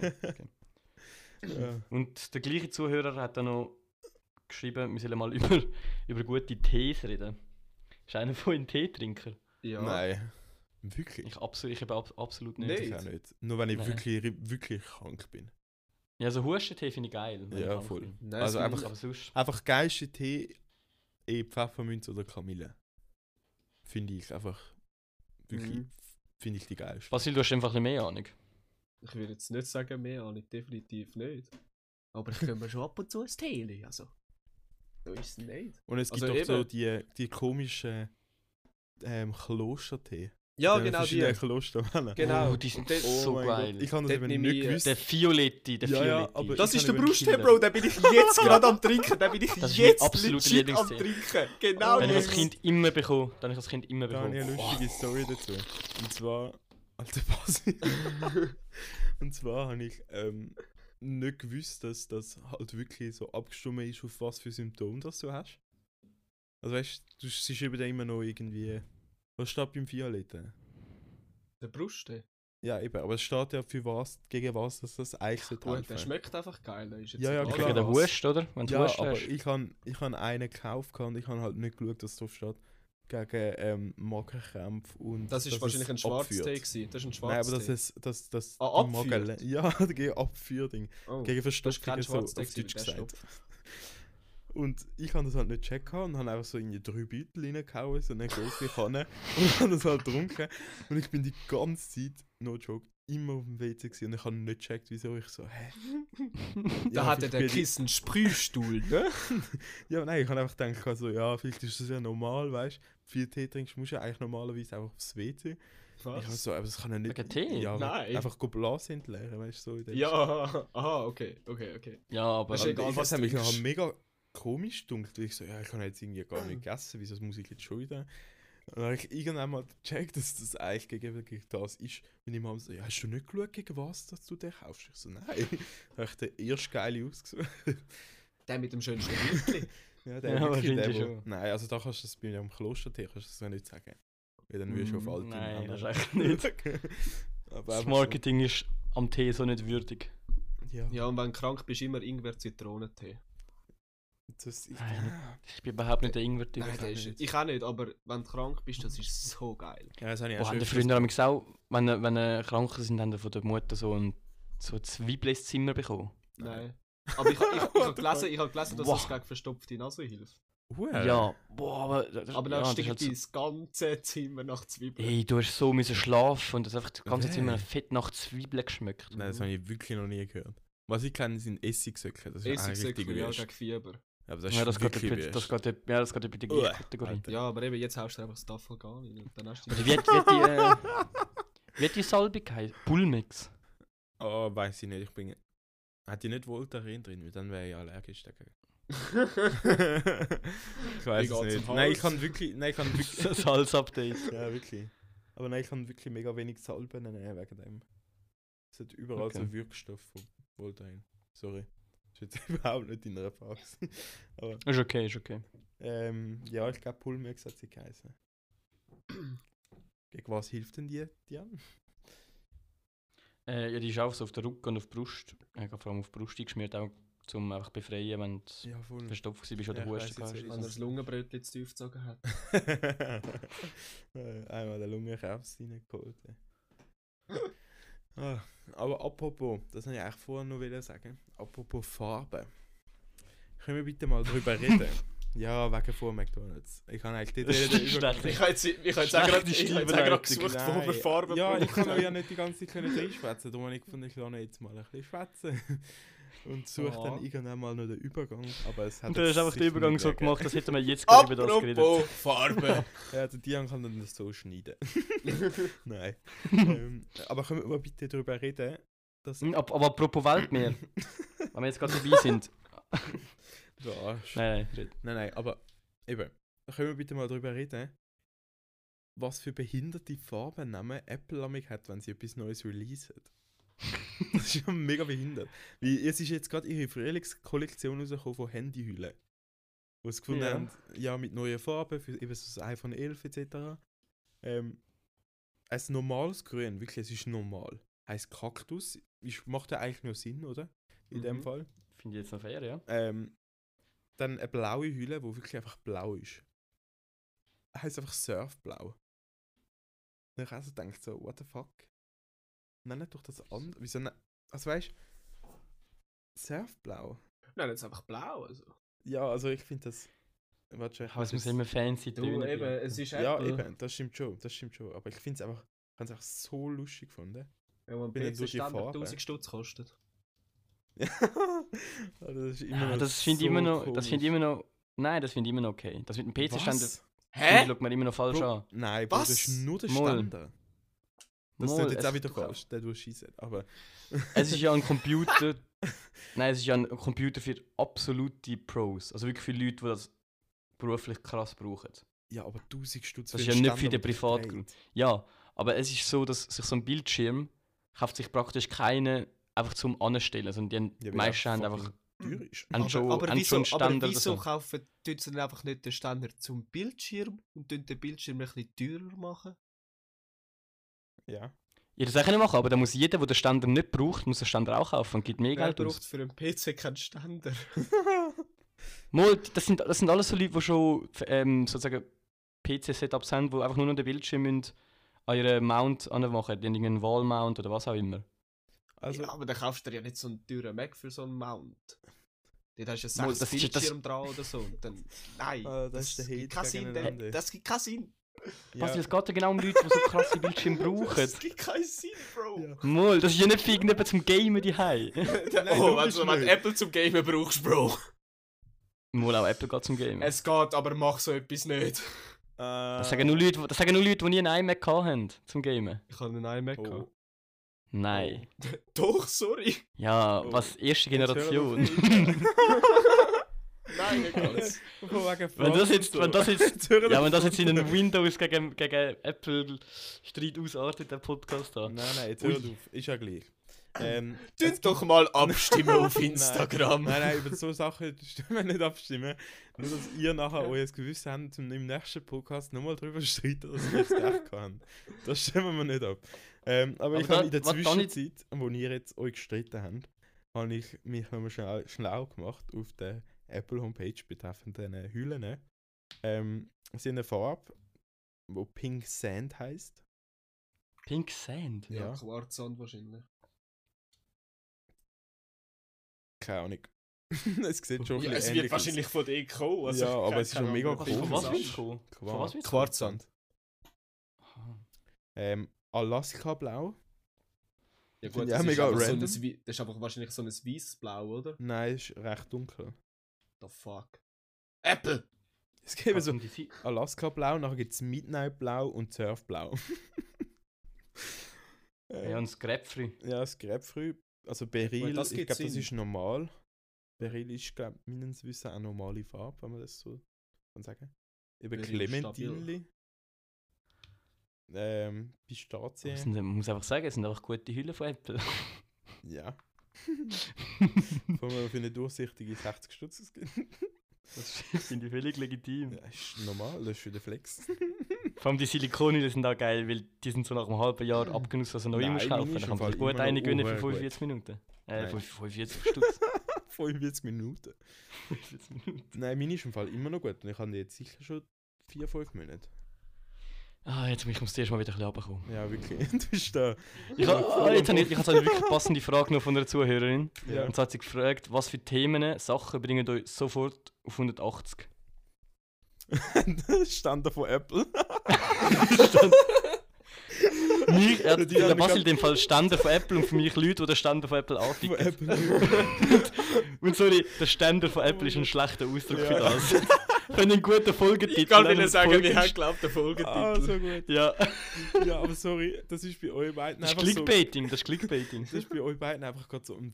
Okay. ja. Und der gleiche Zuhörer hat dann noch geschrieben, wir sollen mal über, über gute Tees reden. Ist einer von Ihnen Teetrinker? Ja. Nein. Wirklich? Ich, absolut, ich eben ab, absolut nicht. Nicht? Ich auch nicht. Nur wenn ich Nein. wirklich, wirklich krank bin. Ja, so Hustentee finde ich geil. wenn ich Ja, krank voll. Nein, Also einfach- Aber sonst... Einfach geilste Tee, eh Pfefferminz oder Kamille. Finde ich einfach wirklich, Mhm. finde ich die geilste. Basil, du hast einfach ein mehr Ahnung. ich, ich würde jetzt nicht sagen mehr Ahnung, definitiv nicht. Aber ich kann mir schon ab und zu ein Tee also. So ist es nicht. Und es gibt Also auch so eben. die, die komischen ähm, Klostertee. Ja, Die genau die. Klostermänner. Genau. Oh, die sind Dort- so geil. Gott, Ich habe das Dort eben nicht ich, gewusst. Der Violetti, der Ja, ja, aber- Das ist der Brusttee. Bro, den bin ich jetzt gerade am trinken. Den bin ich Das jetzt absoluter legit am trinken. Genau Dann habe ich als jetzt. Kind immer bekommen. Dann habe ich als Kind immer Da habe ich bekommen. eine lustige Story dazu. Und zwar, alter Basi. Und zwar habe ich ähm, nicht gewusst, dass das halt wirklich so abgestimmt ist, auf was für Symptome das du hast. Also weißt du, sie schreiben da immer noch irgendwie. Was steht beim Violetten? Der Brusttee. Ja, eben, aber es steht ja für was, gegen was dass das eigentlich so Gut, der schmeckt einfach geil. Der ist jetzt Ja, ja, klar. Gegen den. Hust, oder? Wenn du Ja, Hust aber hast. ich habe ich han einen gekauft und ich habe halt nicht geschaut, dass drauf steht. Gegen ähm, Magenkrämpfe und. Das ist wahrscheinlich ein. Schwarztee gewesen. Das ist ein Nein, Schwarztee. aber das ist das, das Ah? Magen- Ja, gegen Abführding. oh. Gegen das ist Verstopfungen kein so auf Deutsch gesagt. Und ich habe das halt nicht gehabt und habe einfach so in die drei Beutel reingehauen, so eine große Kanne und habe das halt getrunken. Und ich bin die ganze Zeit, no joke, immer auf dem WC gewesen und ich habe nicht gecheckt, wieso ich so, hä? Da Ja, hatte der Kissen Sprühstuhl, ne? Ja, nein, ich habe einfach gedacht, also, ja, vielleicht ist das ja normal, weißt du? Viel Tee trinkst, musst du ja eigentlich normalerweise einfach aufs WC. Ich habe Was? so, aber das kann ja nicht. Wegen Tee? Ja, Nein. Einfach go Blase entleeren, weißt du, so Ja, aha, okay, okay, okay. Ja, aber... Das ist egal, ich was was mich nachher mega komisch gedacht, weil ich so, ja, ich habe jetzt irgendwie gar nicht gegessen, wieso muss ich jetzt schon wieder? Und dann habe ich irgendwann mal gecheckt, dass das eigentlich gegen, gegen das ist. Und ich Mama so, ja, hast du nicht geschaut, gegen was dass du den kaufst? Ich so, nein. da habe ich den erst geile ausgesucht. Der mit dem schönsten Bildchen. ja, Ja, wirklich wahrscheinlich wo- schon. Nein, also da kannst du das bei einem Klostertee kannst du das ja nicht sagen. Weil dann wirst du auf Mm, alte nein, das ist echt nicht. Aber Das Marketing ist am Tee so nicht würdig. So, ja, Ja, und wenn du krank bist, immer Ingwer-Zitronentee. Das, ich, Nein. Ich bin überhaupt nicht der Ingwer-Typ. Nein, auch der ist, nicht. ich auch nicht, aber wenn du krank bist, das ist so geil. ja, das habe ich Boah, auch haben die schon Freunde nämlich auch, wenn, wenn äh, krank sind, haben die von der Mutter so ein so Zwiebeln ins Zimmer bekommen. Nein. Aber ich, ich, ich, ich habe gelesen, ich hab gelesen, dass Wow. das gegen verstopfte Nase hilft. Huere. Ja, boah, aber... Das, Aber ja, dann das stinkt halt dein ganze Zimmer nach Zwiebeln. Ey, du hast so müssen schlafen und das einfach das ganze Hey. Zimmer fett nach Zwiebeln geschmeckt. Nein, das habe ich wirklich noch nie gehört. Was ich kenne, sind Essigsöcke. Das ist eigentlich richtig Essigsöcke, ja, gegen Fieber. Aber das ist ja, das geht, wirklich etwa- das geht, ja, das geht Uah, gleiche Kategorie. Alter. Ja, aber eben, jetzt haust du einfach das Staffelgar rein und dann hast du Oder wie die, äh, wie hat die Salbe geheißen? Bullmix. Oh, weiß ich nicht. Ich bin. Hat die nicht Voltaren drin? Weil dann wäre ich allergisch dagegen. ich weiß es nicht. Nein, ich kann wirklich. Nein, ich kann wirklich. Salzupdate. ja, wirklich. Aber nein, ich kann wirklich mega wenig Salben nehmen wegen dem. Es hat überall Okay. so Wirkstoff von Voltaren. Sorry. Ist jetzt überhaupt nicht in einer Phase. Aber Ist okay, ist okay. ähm, ja, ich glaube, Pulmex hat sie geheißen. Gegen was hilft denn die, Dian? Äh, ja, die ist auch so auf der Rücken und auf die Brust. Ich habe vor allem auf die Brust eingeschmiert, auch zum einfach befreien, wenn du Ja, verstopft bist oder Ja, Husten hast. Wenn er das Lungenbrötchen zu tief gezogen hat. Äh, Einmal den Lungenkrebs reingeholt. Ah, aber apropos, das wollte ich eigentlich vorher noch wollen sagen. Apropos Farbe. Können wir bitte mal drüber reden? ja, wegen vor McDonalds. Ich kann eigentlich nicht reden. Ich habe jetzt, ich habe jetzt auch gerade ich habe auch gerade gesucht, wo wir Farben Ja, ich kann euch ja nicht die ganze Zeit reinschwätzen. Darum habe ich gefunden, ich lasse jetzt mal ein bisschen schwätzen. Und suche Ja. dann irgendwann mal noch den Übergang. Aber es hat Und du hast einfach den Übergang so gemacht, als hätten wir jetzt gerade über das geredet. Apropos Farbe. Ja, der Dian kann dann das so schneiden. Nein. ähm, aber können wir mal bitte darüber reden, dass. Hm, ab- Aber apropos Weltmeer, wenn wir jetzt gerade dabei sind. Du Arsch. Nein, nein. Nein, nein, aber eben. Können wir bitte mal darüber reden, was für behinderte Farbennamen Apple amig hat, wenn sie etwas Neues releasen. das ist ja mega behindert. Weil es ist jetzt gerade ihre Frühlingskollektion rausgekommen von Handyhüllen. Wo sie gefunden Ja. haben, ja, mit neuen Farben, für eben so das iPhone 11 etc. Ähm, ein normales Grün, wirklich, es ist normal. Heißt Kaktus, ist, macht ja eigentlich nur Sinn, oder? In dem Mhm. Fall. Finde ich jetzt noch fair, ja. Ähm, dann eine blaue Hülle, wo wirklich einfach blau ist. Heißt einfach Surfblau. Und ich also denkt so, what the fuck? Nenn doch das andere. Wieso ne Also weißt Surfblau? Nein, jetzt einfach blau. Also. Ja, also ich finde das. Warte schon, ich Aber es muss immer fancy Du, tönen. eben, es ist Ja, Apple. eben, das stimmt schon, das stimmt schon. Aber ich finde es einfach, ich habe es einfach so lustig gefunden. Ja, wo ein bin dann durch die PC-Standard Farbe. 1000 Stutz kostet. Also das ist immer Ja, noch das finde ich so immer noch, das komisch. finde ich immer noch, nein, das finde ich immer noch okay. Das mit dem PC-Stand, Was? finde ich, schaut man immer noch falsch Bro, an. Nein, Bro, das Was? ist nur der. Standard. Das Mal, ist jetzt es- auch wieder falsch, der du schießt. Aber Es ist ja ein Computer, nein, es ist ja ein Computer für absolute Pros. Also wirklich für Leute, die das beruflich krass brauchen. ja, aber 1000 Stutz Das ist einen ja nicht für Standard, den Privatgrund. Ja, aber es ist so, dass sich so ein Bildschirm kauft sich praktisch keine einfach zum Anstellen, sondern die haben- Ja, meisten haben einfach teuer ist. einen schon, aber, einen wieso, Stand aber wieso so. kaufen tun sie dann einfach nicht den Ständer zum Bildschirm und tun den Bildschirm ein bisschen teurer machen? Ja. Ja, das kann ich machen, aber dann muss jeder, der den Ständer nicht braucht, muss den Ständer auch kaufen und gibt mehr Wer Geld braucht aus. für einen PC keinen Ständer? Mal, das sind, das sind alles so Leute, die schon ähm, sozusagen PC-Setups haben, die einfach nur noch den Bildschirm müssen an ihren Mount anmachen, den irgendeinen Wall-Mount oder was auch immer. Also, ja, aber dann kaufst du dir ja nicht so einen teuren Mac für so einen Mount. Dort hast du ja sechs das ist ja das- Bildschirme dran oder so. Und dann, nein, Ah, das ist der Hate gibt Sinn. Das, das gibt keinen Sinn. Was, ja, es geht ja genau um Leute, die so krasse Bildschirme brauchen. Das gibt keinen Sinn, Bro. Ja. Mal, das ist ja nicht für irgendjemand zum Gamen die Nein, oh, wenn du du Apple zum Gamen brauchst, Bro. Mal auch Apple geht zum Gamen. Es geht, aber mach so etwas nicht. äh, Das sagen nur Leute, das sagen nur Leute, die nie einen iMac gehabt haben zum Gamen. Ich habe einen iMac oh. gehabt. Nein. Doch, sorry. Ja, Oh. was erste Generation. Nein, Wenn das jetzt, wenn das jetzt, ja, wenn das jetzt in einen Windows gegen, gegen Apple Streit ausartet, der Podcast da. Nein, nein, jetzt hör auf. Ist ja gleich. Ähm, Tut doch mal abstimmen auf. Instagram. Nein, nein, über so Sachen stimmen wir nicht abstimmen. Nur, dass ihr nachher euer Gewissen habt, um im nächsten Podcast nochmal darüber zu streiten, dass ihr jetzt recht habt. Das stimmen wir nicht ab. Ähm, aber, Aber ich habe in der Zwischenzeit, wo ihr jetzt euch gestritten habt, habe ich mich nochmal schnell, schlau gemacht auf der Apple Homepage betreffend den Hüllen. Ähm, sie haben eine Farbe, wo Pink Sand heißt. Pink Sand. Ja, Ja. Quarzsand wahrscheinlich. Keine Ahnung. es sieht schon ein Ja, bisschen es wird aus. wahrscheinlich von dir kommen. Also Ja, ich aber es ist schon mega Was, von was willst du kommen? Quarzsand. kommen? Ähm, Alaska Blau. Ja gut, das ist, mega einfach so ein, random. Das ist einfach wahrscheinlich so ein weißes Blau, oder? Nein, ist recht dunkel. The fuck. Apple! Es gibt Was so Alaska Blau, nachher gibt es Midnight Blau und Surf Blau. Ja, und das ja, das. Also Beryl, ich glaube, das ist normal. Beryl ist, glaube ich, meines Wissens eine normale Farbe, wenn man das so kann sagen. Eben Clementine. Ähm, Pistazien. man muss einfach sagen, es sind einfach gute Hüllen von Apple. Ja. Von mir für eine durchsichtige 60 Stutz ausgeben. Das finde ich völlig legitim. Ja, ist normal, das ist für den Flex. Vor allem die Silikonhüllen sind auch geil, weil die sind so nach einem halben Jahr abgenutzt, also neue Nein, musst kaufen. Dann im kann man Fall sich gut eine gönnen für urgut. 45 Minuten. Äh, Nein. 45 Stutz. 45 Minuten. 45 Minuten. Nein, meine ist im Fall immer noch gut und ich habe die jetzt sicher schon 4-5 Monate. Ah, jetzt ich muss zuerst mal wieder ein bisschen runterkommen. Ja, wirklich. Du bist da. Ich habe ah, jetzt habe ich, ich habe eine wirklich passende Frage noch von einer Zuhörerin. Ja. Und zwar hat sie gefragt, was für Themen, Sachen bringen euch sofort auf 180? das stand da von Apple. mich, er Die der Basil in dem Fall Ständer von Apple und für mich Leute, die den Ständer von Apple anticken. Apple. Und sorry, der Ständer von Apple ist ein schlechter Ausdruck für Ja. das. Für einen guten Folgetitel. Ich kann wir sagen, wir haben glaubt, den Folgetitel. ah, so gut. Ja, Ja, aber sorry, das ist bei euch beiden das ist einfach so. Clickbaiting, das ist Clickbaiting. Das ist bei euch beiden einfach gerade so ein,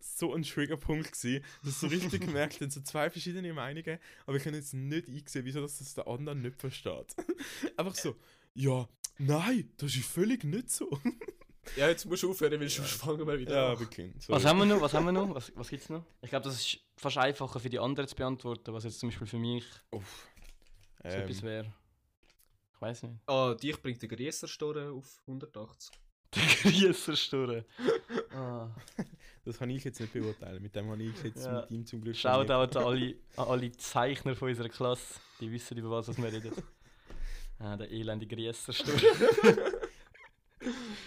so ein Triggerpunkt gewesen, dass so richtig gemerkt haben, so zwei verschiedene Meinungen, aber ich kann jetzt nicht einsehen, wieso das, das der andere nicht versteht. einfach so, ja, nein, das ist völlig nicht so. Ja, jetzt musst du aufhören, weil sonst fangen wir wieder ja, wirklich. Was haben wir noch? Was haben wir noch? Was, was gibt's noch? Ich glaube, das ist fast einfacher für die anderen zu beantworten, was jetzt zum Beispiel für mich Uff. so etwas Ähm, wäre. Ich weiß nicht. Ah, dich bringt der Grießerstorre auf 180. Der Grießersturre. ah. Das kann ich jetzt nicht beurteilen. Mit dem habe ich jetzt Ja. mit ihm zum Glück Schaut auch an alle, an alle Zeichner von unserer Klasse. Die wissen, über was wir reden. Ah, der elende Grießersturre.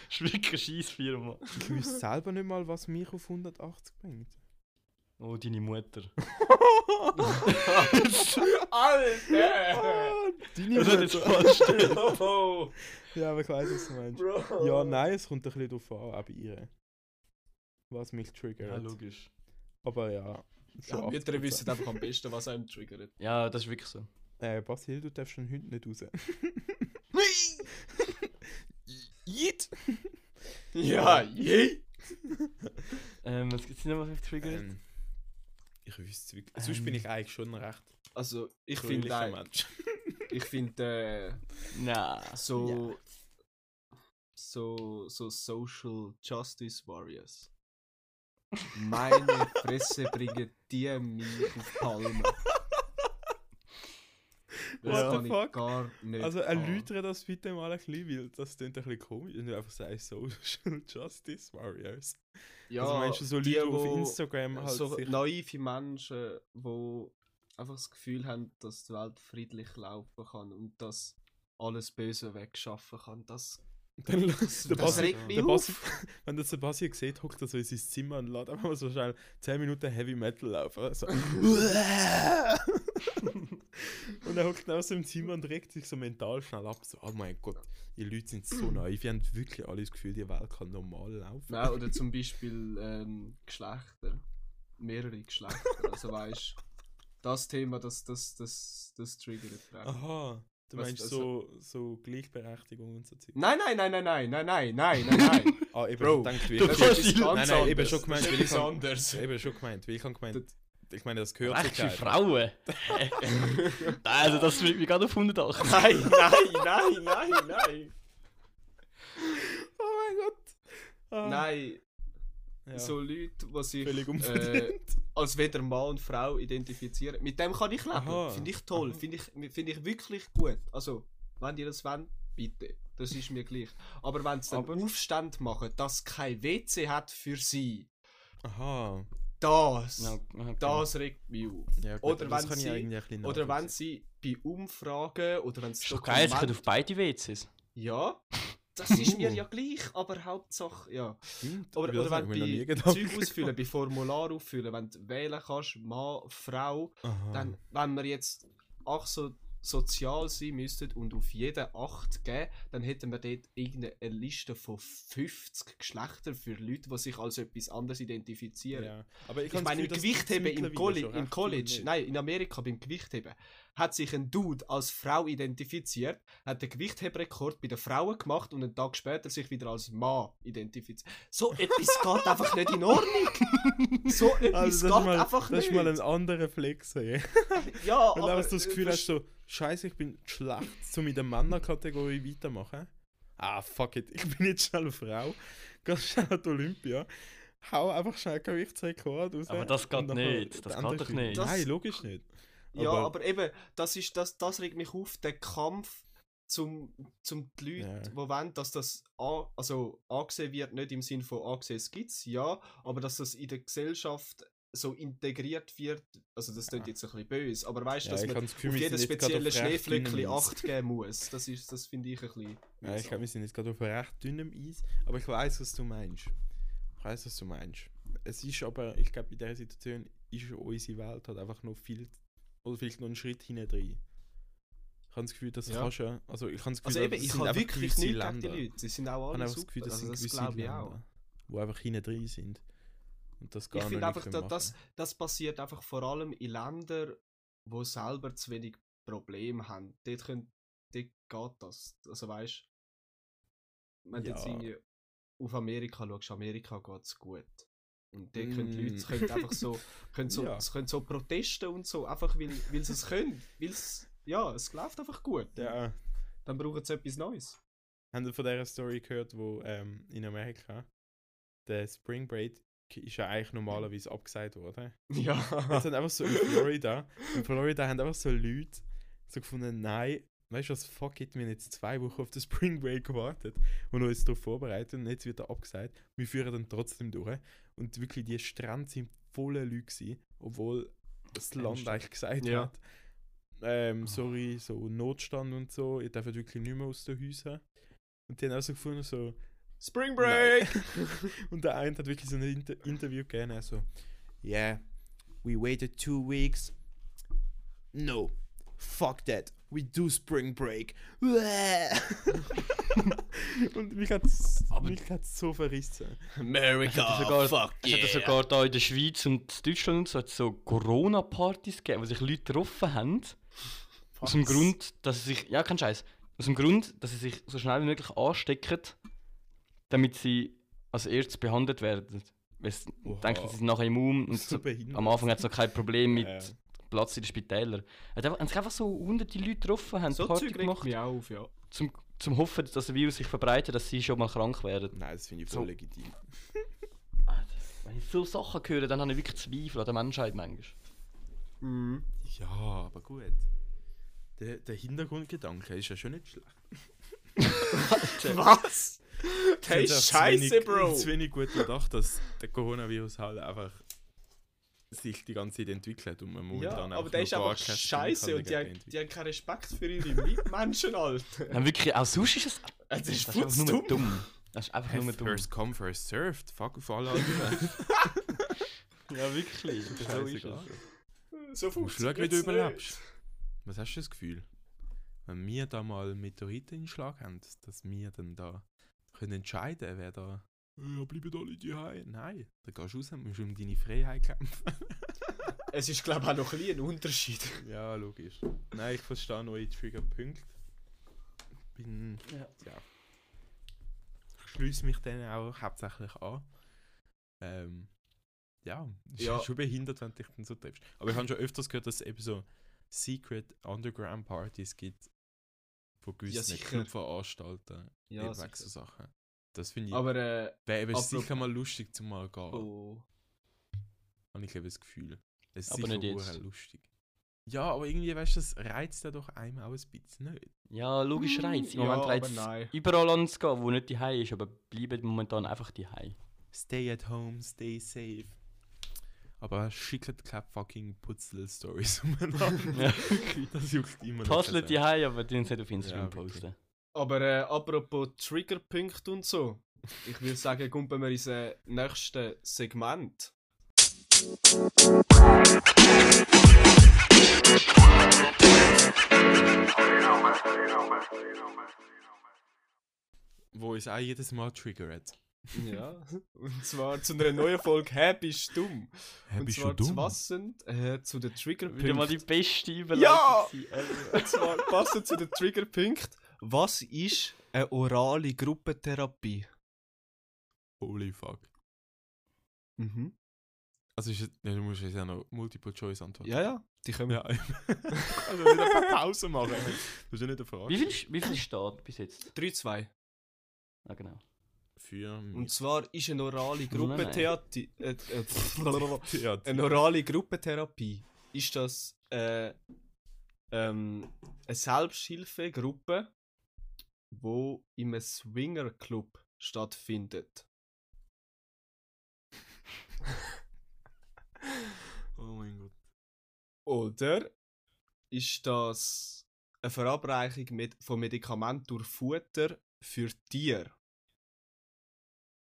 ist wirklich eine Scheissfirma. Ich wüsste selber nicht mal, was mich auf 180 bringt. Oh, deine Mutter. Alter! Deine Das hat jetzt Mutter. falsch oh, Ja, aber ich weiß, was du meinst. Bro. Ja, nein, es kommt ein bisschen darauf an, auch bei ihr. Was mich triggert. Ja, logisch. aber ja, schon Ja, Mütter 80%. wissen einfach am besten, was einen triggert. Ja, das ist wirklich so. Äh, Basil, du darfst schon heute nicht raus. Jit! Ja, je! Ähm, was gibt's noch, was mich triggert? Ähm, ich wüsste wirklich. Sonst bin Ähm. ich eigentlich schon recht Also, ich finde, ich finde, Na. äh, so, so, so Social Justice Warriors. Meine Fresse bringen die mich auf Palme. Das What the fuck? gar nicht. Also erläutere das bitte mal ein bisschen, weil das klingt ein bisschen komisch. Und du einfach sagst Social Justice Warriors. ja, also meinst du so Leute, die, auf Instagram halt so sich... naive Menschen, die einfach das Gefühl haben, dass die Welt friedlich laufen kann und dass alles Böse wegschaffen kann. Das, Dann, das, der das Basil, regt mich der auf. Basil, wenn der Sebastian sieht, hockt er so in sein Zimmer und lässt einfach mal so schnell 10 Minuten Heavy Metal laufen. So. Und er hockt auch so im Zimmer und regt sich so mental schnell ab. So, oh mein Gott, die Leute sind so naiv. Die haben wirklich alle das Gefühl, die Welt kann normal laufen. Ja, oder zum Beispiel ähm, Geschlechter. Mehrere Geschlechter. Also weißt das Thema, das, das, das, das triggert. recht. Aha, du Was- meinst also- so, so Gleichberechtigung und so Zeug. Nein, nein, nein, nein, nein, nein, nein, nein, nein, nein. Ah, eben, Bro, ich wie Das kannst ist ganz Nein, nein, eben schon gemeint, Das weil ich anderes. eben schon gemeint, weil ich habe gemeint, ich meine, das gehört sich für einfach. Frauen. also, das bringt mich gerade auf 180. Nein, nein, nein, nein, nein. Oh mein Gott. Ah, Nein, ja, so Leute, die sich äh, als weder Mann und Frau identifizieren. Mit dem kann ich leben. Finde ich toll. Finde ich, find ich wirklich gut. Also, wenn ihr das wollt, bitte. Das ist mir gleich. Aber wenn sie dann Aber- Aufstand machen, dass kein WC hat für sie, Aha. Das, Ja, okay. das regt mich auf. Ja, gut, Oder wenn sie- Oder wenn sie bei Umfragen oder wenn es Ist doch geil, sie können auf beide WCs. Ja, das ist mir ja gleich, aber Hauptsache, ja. Stimmt, Oder, oder wenn du Zeug ausfüllen, bei Formular auffüllen, wenn du wählen kannst, Mann, Frau, Aha. dann, wenn wir jetzt auch so sozial sein müssten und auf jeden acht geben, dann hätten wir dort irgendeine Liste von 50 Geschlechtern für Leute, die sich als etwas anderes identifizieren. ja. Aber ich, Ich meine, im Gewichtheben im, Colli im College, nein. nein, in Amerika beim Gewichtheben, hat sich ein Dude als Frau identifiziert, hat den Gewichtheberekord bei den Frauen gemacht und einen Tag später sich wieder als Mann identifiziert. So etwas geht einfach nicht in Ordnung. So etwas Also, das geht ist mal, einfach das nicht. ist mal ein anderer Flex. Hey. ja, Wenn du aber einfach so das Gefühl äh, hast, so, Scheiße, ich bin schlecht, so mit der Männerkategorie weitermachen. Ah, fuck it, ich bin jetzt schnell eine Frau. Ganz schnell an die Olympia. Hau einfach schnell einen Gewichtsrekord raus. Aber das geht nicht, das geht andere doch nicht. Nein, Das- logisch nicht. Ja, aber- aber, eben, das, ist, das, das regt mich auf, der Kampf zum, zum die Leute, Ja. die wollen, dass das an, also angesehen wird, nicht im Sinn von angesehen, es gibt's, ja, aber dass das in der Gesellschaft so integriert wird, also das klingt Ja. jetzt ein bisschen böse, aber weißt du, Ja, dass man das Gefühl, auf jedes spezielle Schneeflöckchen. Acht geben muss. Das, ist, das finde ich ein bisschen... Ja, ich glaube, wir sind jetzt gerade auf recht dünnem Eis, aber ich weiß, was du meinst. Ich weiß, was du meinst. Es ist aber, ich glaube, in dieser Situation ist unsere Welt halt einfach noch viel, oder vielleicht noch einen Schritt hinten drin. Ich habe das Gefühl, das Ja. kannst du, ja- also ich habe das Gefühl, Also das eben, ich sind wirklich gewisse gegen die. Leute. Sie sind auch Ich habe alle einfach das super. Gefühl, das also sind das gewisse glaube ich auch. Länder, die einfach hinten drin sind. Und das gar Ich finde nicht einfach, können da, das, das passiert einfach vor allem in Ländern, wo selber zu wenig Probleme haben. Dort, könnt, dort geht das. Also weißt wenn du jetzt Ja. irgendwie auf Amerika schaust, Amerika geht es gut. Und dort können die Mm. Leute können einfach so, können so, Ja. es können so Proteste und so, einfach weil, weil sie es können. Weil's, ja, es läuft einfach gut. Ja, Dann brauchen sie etwas Neues. haben Sie von dieser Story gehört, wo ähm, in Amerika der Spring Break ist ja eigentlich normalerweise abgesagt worden. Ja. Jetzt haben einfach so in Florida, in Florida haben einfach so Leute so gefunden, nein, weißt du was, fuck it, wir haben jetzt zwei Wochen auf den Spring Break gewartet und uns darauf vorbereitet und jetzt wird er abgesagt. Wir führen dann trotzdem durch. Und wirklich, die Strände sind voller Leute gewesen, obwohl das Land eigentlich gesagt Ja. hat, ähm, sorry, so Notstand und so, ihr dürft wirklich nicht mehr aus den Häusern. Und die haben auch so gefunden, so, Spring Break! und der eine hat wirklich so ein Inter Interview gegeben, also, yeah, we waited two weeks. No, fuck that, we do spring break. und mich mich hat's so verrissen. America, sogar, fuck es hat ja sogar da in der Schweiz und Deutschland und so, hat es so Corona-Partys gegeben, wo sich Leute getroffen haben. Aus dem Was? Grund, dass sie sich. Ja, kein Scheiß. Aus dem Grund, dass sie sich so schnell wie möglich anstecken, damit sie als erstes behandelt werden. Weil sie denken, sie sind nachher immun und So am Anfang hat es noch kein Problem mit Ja. Platz in den Spitälern. Hat einfach- Haben sich einfach so hunderte Leute getroffen, haben So Party Zeug gemacht, mich auf, ja. zum, zum Hoffen, dass das Virus sich verbreitet, dass sie schon mal krank werden. Nein, das finde ich So. voll legitim. Wenn ich viele Sachen höre, dann habe ich wirklich Zweifel an der Menschheit manchmal. Mhm. Ja, aber gut. Der, der Hintergrundgedanke ist ja schon nicht schlecht. Was? Ich Hey, scheiße, wenig- Bro! Zu wenig gut gedacht, dass der Coronavirus halt einfach sich die ganze Zeit entwickelt und man Ja, momentan aber auch der noch ist einfach kein scheiße und die, haben- die haben keinen Respekt für ihre Mitmenschen, Alter. Nein, wirklich, auch sonst ist es. Das ist Das ist einfach nur dumm. Das ist einfach nur dumm. First come, first served. Fuck auf alle anderen. Ja, wirklich. So ist es. So schauen, wie funktioniert du überlebst. Was hast du das Gefühl? Wenn wir da mal Meteoriten in Schlag haben, dass wir dann da können entscheiden, wer da. Ja, bleiben alle die Nein, da gehst du raus und musst um deine Freiheit kämpfen. Es ist, glaube ich, auch noch ein, bisschen ein Unterschied. Ja, logisch. Nein, ich verstehe neue Triggerpunkte. Bin. Ja. ja. Ich schließe mich denen auch hauptsächlich an. Ähm, ja, ist Ja. schon behindert, wenn du dich dann so triffst. Aber ich habe schon öfters gehört, dass es eben so Secret Underground Partys gibt. Von gewissen. Ja, eben sicher. wegen so Sachen. Das finde ich. Aber, äh, wäre eben sicher mal lustig zum mal gehen. oh. Habe ich eben das Gefühl. Es ist Aber sicher nicht jetzt. lustig. Ja, aber irgendwie, weißt du, das reizt ja doch einem auch ein bisschen nicht. Ja, logisch reizt. Im Ja, Moment reizt es überall anzugehen, wo nicht die ist, aber bleiben momentan einfach die Stay at home, stay safe. Aber schickt keine fucking Putzel-Stories umeinander. Ja. das juckt immer noch. Puzzle die keine aber die uns nicht auf Instagram Ja, wirklich. posten. Aber äh, apropos Triggerpunkte und so. Ich würde sagen, kommen wir ins äh, nächste Segment. Wo uns auch jedes Mal triggert. Ja. Und zwar zu einer neuen Folge Hä, bist du dumm? und zwar zu passend äh, zu den Wieder mal die Triggerpunkten. beste Überleitung. Ja! gewesen ever. Und zwar passend zu den Triggerpunkten. Was ist eine orale Gruppentherapie? Holy fuck. Mhm. Also, ist, ja, du musst jetzt ja noch Multiple Choice antworten. Ja, ja, die können wir. Ja. also, nicht ein paar Pause machen. Das ist ja nicht eine Frage. Wie viel, wie viel steht bis jetzt? 3-2. Ah, genau. Für Und zwar ist eine orale. Gruppentherapie. Äh, äh, ja, eine orale Gruppentherapie. Ist das äh, ähm, eine Selbsthilfegruppe, wo im Swingerclub stattfindet? Oh mein Gott. Oder ist das eine Verabreichung mit, von Medikamenten durch Futter für Tiere?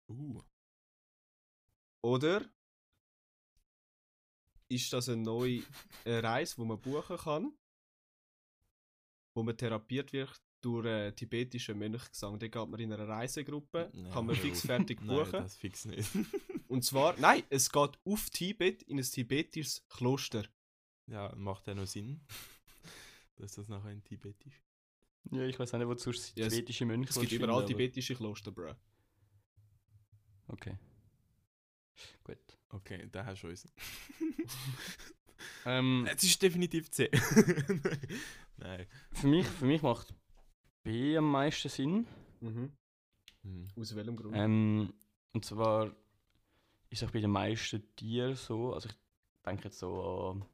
Uh. Oder ist das eine neue Reise, wo man buchen kann, wo man therapiert wird durch äh, tibetischen Mönchgesang? Da geht man in einer Reisegruppe, Nein, kann man fix fertig Nein, buchen. das fix nicht. Und zwar, nein, es geht auf Tibet in ein tibetisches Kloster. ja, macht ja noch Sinn, dass das nachher in Tibet ist. Ja, ich weiß auch nicht, wo sonst Ja, es- tibetische Mönche Es gibt überall finden, tibetische Kloster, bro. aber- Okay. Gut. Okay, da hast du uns. Ähm, Es ist definitiv C. Nein. für, mich, für mich macht B am meisten Sinn. Mhm. Hm. Aus welchem Grund? Ähm, und zwar ist auch bei den meisten Tieren so, also ich denke jetzt so an,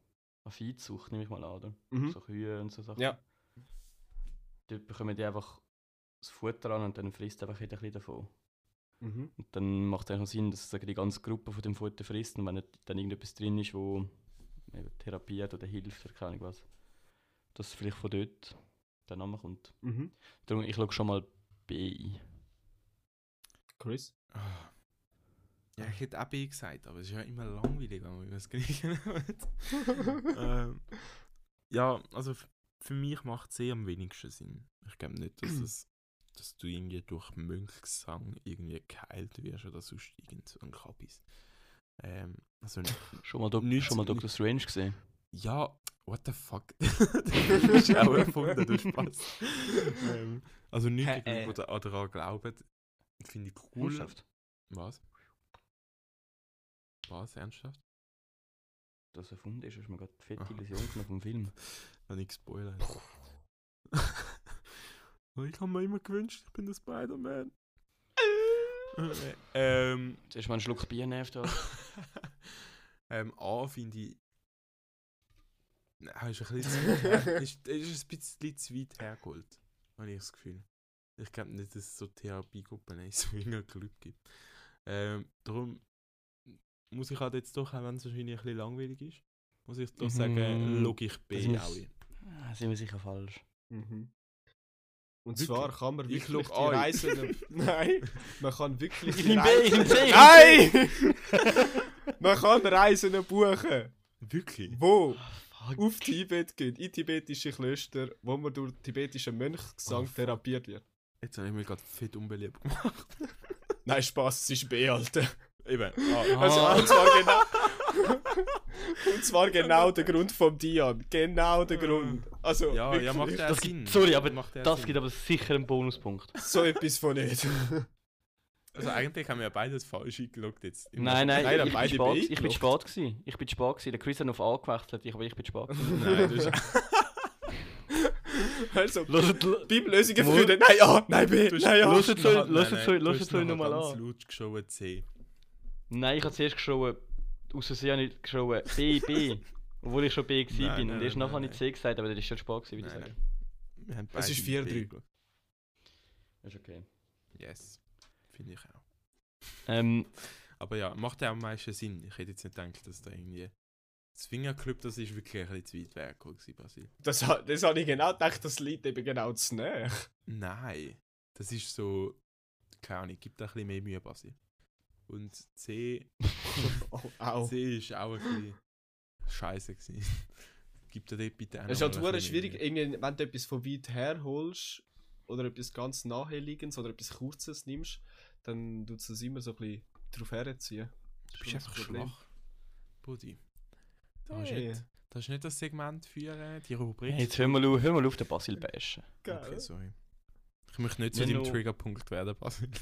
an Viehzucht, nehme ich mal an, oder? Mhm. So Kühe und so Sachen. Ja. dort bekommen die einfach das Futter an und dann frisst einfach jeder ein bisschen davon. Mhm. Und dann macht es eigentlich auch Sinn, dass die ganze Gruppe von dem Futter frisst und wenn nicht dann irgendetwas drin ist, wo therapiert oder hilft oder keine Ahnung was, dass vielleicht von dort der Name kommt. Mhm. Darum, ich schaue schon mal B ein. Chris? Ah. Ja, ich hätte auch B gesagt, aber es ist ja immer langweilig, wenn man das kriegen ähm, Ja, also für mich macht C am wenigsten Sinn. Ich glaube nicht, dass, es, dass du irgendwie durch Mönchsang irgendwie geheilt wirst oder sonst irgend so ein Kabis. Ähm, also Schon mal, Doc Nichts- schon mal Dr. Strange gesehen? Ja, what the fuck? das ist auch erfunden, du Spaß. ähm, also nicht, Hä, die äh. Daran glauben, finde ich cool. Ernsthaft? Was? Was, ernsthaft? Das erfunden ist, du mir gerade die fette Illusion genommen vom Film. Wenn ich gespoilert Ich habe mir immer gewünscht, ich bin der Spider-Man. ähm, Zuerst mal einen Schluck Bier da. ähm, A finde ich. Nein, ist ein bisschen zu weit her. ist, ist ein bisschen zu weit hergeholt, habe ich das Gefühl. Ich glaube nicht, dass es so Therapiegruppen in Swinger Club gibt. Ähm, darum muss ich halt jetzt doch, auch wenn es wahrscheinlich ein bisschen langweilig ist, muss ich doch sagen, Mhm. log ich B auch ein. Ah, sind wir sicher falsch. Mhm. Und Wirklich? zwar kann man Ich wirklich log die A ein. Reisen... Nein! Man kann wirklich Ich die ich C. Nein! man kann Reisen buchen, Wirklich? wo. Auf Tibet geht, in tibetische Klöster, wo man durch tibetischen Mönchsang Oh, therapiert wird. Jetzt habe ich mich gerade fett unbeliebt gemacht. Nein, Spaß, es ist B, Alter. Eben. Also, Ah. und zwar genau... und zwar genau der Grund vom Dian. Genau der Grund. Also, Ja, ja, macht Das Sinn. gibt, sorry, aber das Sinn. gibt aber sicher einen Bonuspunkt. so etwas von nicht. Also eigentlich haben wir ja beides falsch eingeloggt jetzt. Nein, nein, Nein, dann ich, beide bin spät, ich bin spät gewesen. Ich bin spät gewesen. Der Chris hat auf A gewechselt, ich, aber ich bin spät gewesen. Nein, das ist... Also, Hört Bibellösungen Mo- früher. Nein, ja, nein, B, Du hast- nein, ja. Los jetzt so- Nein, los nein, jetzt so- du nochmal ganz an. laut geschaut C. Nein, ich habe zuerst geschrieben, aus Versehen habe ich geschrieben B, B. Obwohl ich schon B gewesen Nein, bin. Und erst nachher habe ich C gesagt, aber das ist schon spät gewesen, würde ich sagen. Es ist beide 4-3. B geschaut. Ist okay. Yes. Finde ich auch. Ähm, Aber ja, macht ja am meisten Sinn. Ich hätte jetzt nicht gedacht, dass da irgendwie... Das Fingerclub, das ist wirklich ein bisschen zu weit weg gewesen, Basil. Das, das habe ich genau gedacht, das liegt eben genau zu näher. Nein. Das ist so... Keine Ahnung, gibt da ein bisschen mehr Mühe, Basil. Und C... Oh, au. C ist auch ein bisschen... Scheiße gewesen. Gibt da dort bitte auch Es ist halt schwierig, irgendwie, wenn du etwas von weit her holst oder etwas ganz naheliegendes oder etwas Kurzes nimmst, dann tut es das immer so ein bisschen drauf herziehen. Du bist einfach schwach. Das ist, Hey. nicht, das ist nicht das Segment für äh, die Rubrik. hey, jetzt hör mal, auf- hör mal auf den Basil bashen. Okay, sorry. Ich möchte nicht zu deinem Triggerpunkt werden, Basil.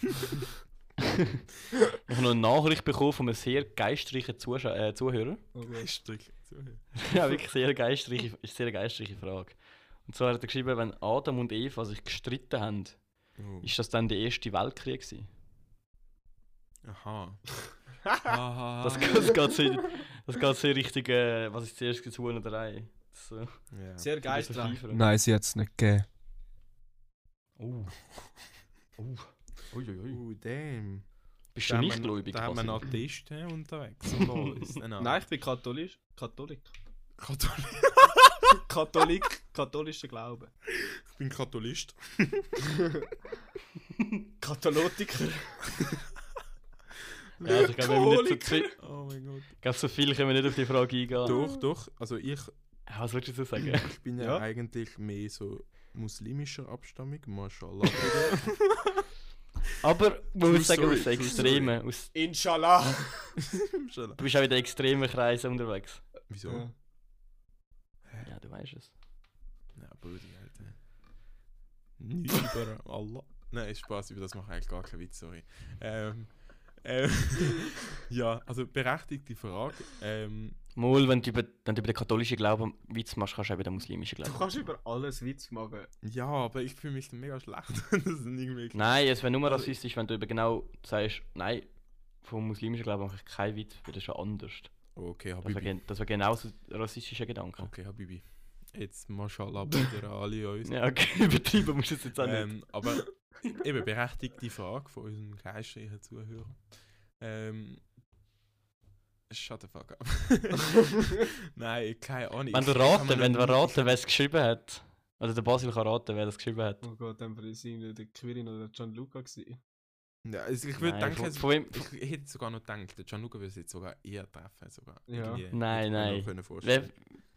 Ich habe noch eine Nachricht bekommen von einem sehr geistreichen Zuschau äh, Zuhörer. Strick. ja, wirklich sehr geistreiche, ist eine sehr geistreiche Frage. Und zwar hat er geschrieben, wenn Adam und Eva sich gestritten haben, Oh. ist das dann der erste Weltkrieg gewesen? Aha. Aha. Das, das geht so, das geht so richtig, äh, was ist zuerst gewesen, zwei oder drei? So, ja. Sehr geistreich. Nein, sie hat es nicht gegeben. Oh. Oh. Uiuiui. Oh, damn. Bist Da du nicht gläubig? Da haben wir Atheisten unterwegs. Nein, ich bin katholisch. Katholik. Katholik. Katholik. Katholischer Glaube. Ich bin Katholist. Katholotiker. Ja, also ich glaube, wenn wir nicht so, viel- Oh mein Gott. ich glaube, so viel können wir nicht auf die Frage eingehen. Doch, doch. Also ich, Ja, was würdest du so sagen? ich bin ja, Ja. eigentlich mehr so muslimischer Abstammung. Mashallah. Aber man muss sagen, aus true Extremen. Aus, Inshallah. Mashallah. du bist auch in den extremen Kreisen unterwegs. Wieso? Ja. Ja, du weißt es. Ja, Brudi, Alter. Nicht über Allah. Nein, Spaß, über das mache ich eigentlich gar keinen Witz, sorry. Ähm, ähm, ja, also berechtigte Frage. Ähm, Mal, wenn du über, wenn du über den katholischen Glauben Witz machst, kannst du auch über den muslimischen Du Glauben. kannst über alles Witz machen. ja, aber ich fühle mich dann mega schlecht. das sind irgendwie. Nein, es wäre nur Also- rassistisch, wenn du über genau sagst, nein, vom muslimischen Glauben mache ich keinen Witz, weil das ist schon anders. Okay, Das wäre Habibi. das wär genauso ein rassistischer Gedanke. Okay, Habibi. Jetzt Maschallah wieder alle uns. Ja, okay, übertrieben musst du es jetzt auch nicht. Ähm, aber eben berechtigte Frage von unserem geistreichen Zuhörer. Ähm, shut the fuck up. Nein, keine Ahnung. Wenn man raten, wenn du noch- raten, wer es geschrieben hat. Also der Basil kann raten, wer das geschrieben hat. Oh Gott, dann war es irgendwie der Quirin oder der Gianluca gewesen. Ja, also ich würde denken, von- es- von wem- ich, ich hätte sogar noch gedacht, der Gianluca würde es jetzt sogar eher treffen. Sogar. Ja. Irgendwie. Nein, nein. Wer.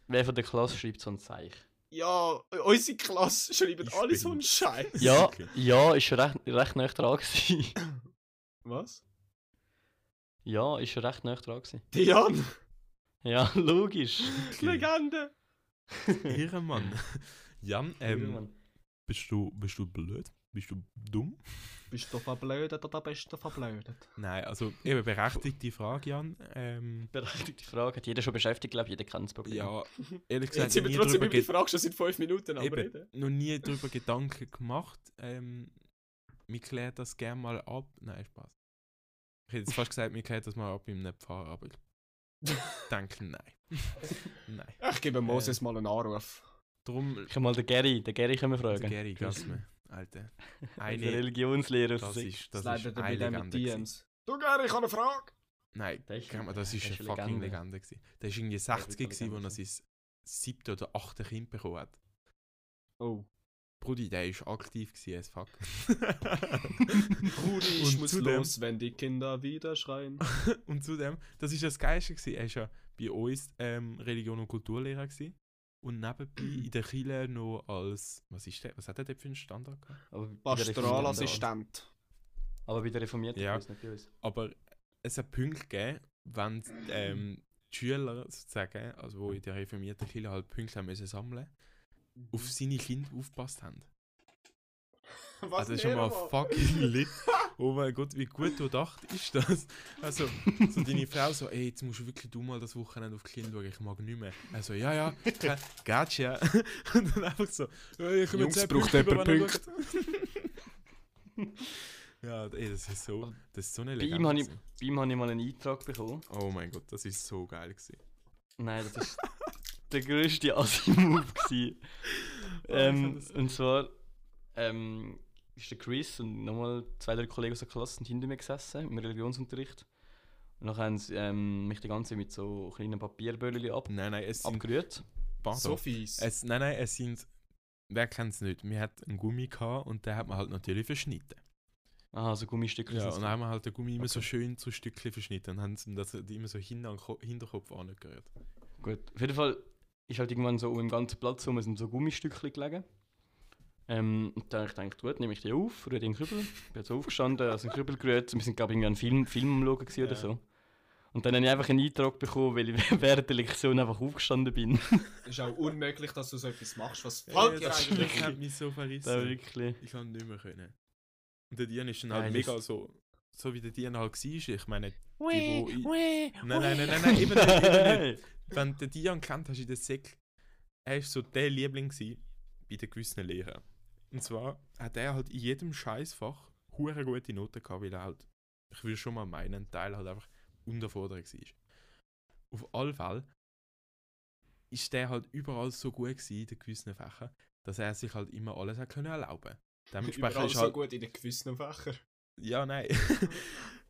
Wer von der Klasse schreibt so ein Zeichen? Ja, unsere Klasse schreiben Ich alle so einen bin's. Scheiß. Ja, Okay. ja, ist schon recht, recht nah dran gewesen. Was? ja, ist schon recht nah dran gewesen. Dian! Ja, logisch. Legende! Ehrenmann. Jan, ähm, Mann. bist, du, bist du blöd? Bist du dumm? Bist du verblödet oder bist du verblödet? Nein, also eben berechtigte Frage, Jan. Ähm, Berechtigte Frage. Hat jeder schon beschäftigt, glaube ich, jeder kennt das Problem. ja, ehrlich gesagt, Jetzt sind wir nie trotzdem drüber über die ge- Frage schon seit 5 Minuten eben, Reden. noch nie darüber Gedanken gemacht. Ähm, wir klären das gerne mal ab. Nein, Spaß. Ich hätte jetzt fast gesagt, wir klären das mal ab im Pfarrer, aber ich denke, nein. nein. Ich gebe Moses mal einen Anruf. Darum, Ich kann mal den Gary, den Gary können wir der fragen. Gary Gassmann, Alter. Eine Religionslehrer das ist, das Das ist leider eine bei dem mit Legende. DMs. Du Gary, ich habe eine Frage. Nein, kennt man, das ist der eine ist eine fucking Legende. Legende. gewesen. Der ist irgendwie ist 60 eine gewesen, Legende er sein siebte oder achte Kind bekommen hat. Oh. Brudi, der ist aktiv gewesen as fuck. Brudi, ich Und muss zudem- los, wenn die Kinder wieder schreien. und zudem, das ist das Geilste gewesen. Er ist ja bei uns ähm, Religion- und Kulturlehrer gewesen. Und nebenbei in der Kirche noch als, was ist der, was hat er denn für einen Standard gehabt? Pastoralassistent. Aber bei der Reformierten Ja. uns, nicht bei uns. Aber es hat Punkte gegeben, wenn ähm, die Schüler sozusagen, also die in der reformierten Kirche halt Punkte haben müssen sammeln, auf seine Kinder aufgepasst haben. Was Also das ist schon mal fucking lit. Oh mein Gott, wie gut durchdacht ist das? Also, so deine Frau so, ey, jetzt musst du wirklich du mal das Wochenende auf die Kinder schauen, ich mag nicht mehr. Also, ja, ja, ke- gotcha. Und dann einfach so, hey, ich Jungs, jetzt braucht Punkte, jemand schaut. Ja, ey, das ist so, das ist so eine Bei Legende. ihm habe ich, bei ihm habe ich mal einen Eintrag bekommen. Oh mein Gott, das ist so geil gewesen. Nein, das ist der grösste Assi-Move gewesen. Oh, ähm, und zwar ähm, ist der Chris und nochmal zwei, drei Kollegen aus der Klasse sind hinter mir gesessen im Religionsunterricht. Und dann haben sie ähm, mich die ganze Zeit mit so kleinen Papierböllchen ab, Nein, nein, es sind, abgerührt. pardon, So fies. es, nein, nein, es sind, wer kennt es nicht, wir hatten einen Gummi gehabt und den hat man halt natürlich verschnitten. Aha, so Gummistücke. Ja, sind und dann haben wir halt den Gummi immer so Okay. schön zu Stückchen verschnitten und haben sie das immer so hinten an den Ko- Hinterkopf angerührt. Gut, auf jeden Fall ist halt irgendwann so im ganzen Platz rum sind so Gummistückchen gelegen. Ähm, und dann habe ich gedacht, gut, nehme ich die auf, rühre den Krübel. Bin jetzt aufgestanden, also den Krübel gerührt. Wir sind, glaube ich, irgendwie einen Film, Film am Schauen gewesen oder Ja. so. Und dann habe ich einfach einen Eintrag bekommen, weil ich während der Lektion einfach aufgestanden bin. ist auch unmöglich, dass du so etwas machst. Was Ja, fällt dir das, eigentlich? das hat mich so da verrissen. wirklich. Ich kann nicht mehr können. Und der Dian ist dann halt Nein, mega so, so wie der Dian halt war. Ich meine, die, wo ich, nein, nein, nein, nein, nein, eben eben nicht. Wenn du den Dian kennt hast in der Sek, er war so der Liebling gewesen bei den gewissen Lehrern. Und zwar hat er halt in jedem Scheißfach hure gute Noten gehabt, weil er halt, ich würde schon mal meinen, ein Teil halt einfach unterfordert war. Auf alle Fälle ist der halt überall so gut gewesen in den gewissen Fächern, dass er sich halt immer alles hat können erlauben. Dementsprechend Überall ist so halt, gut in den gewissen Fächern. ja, nein.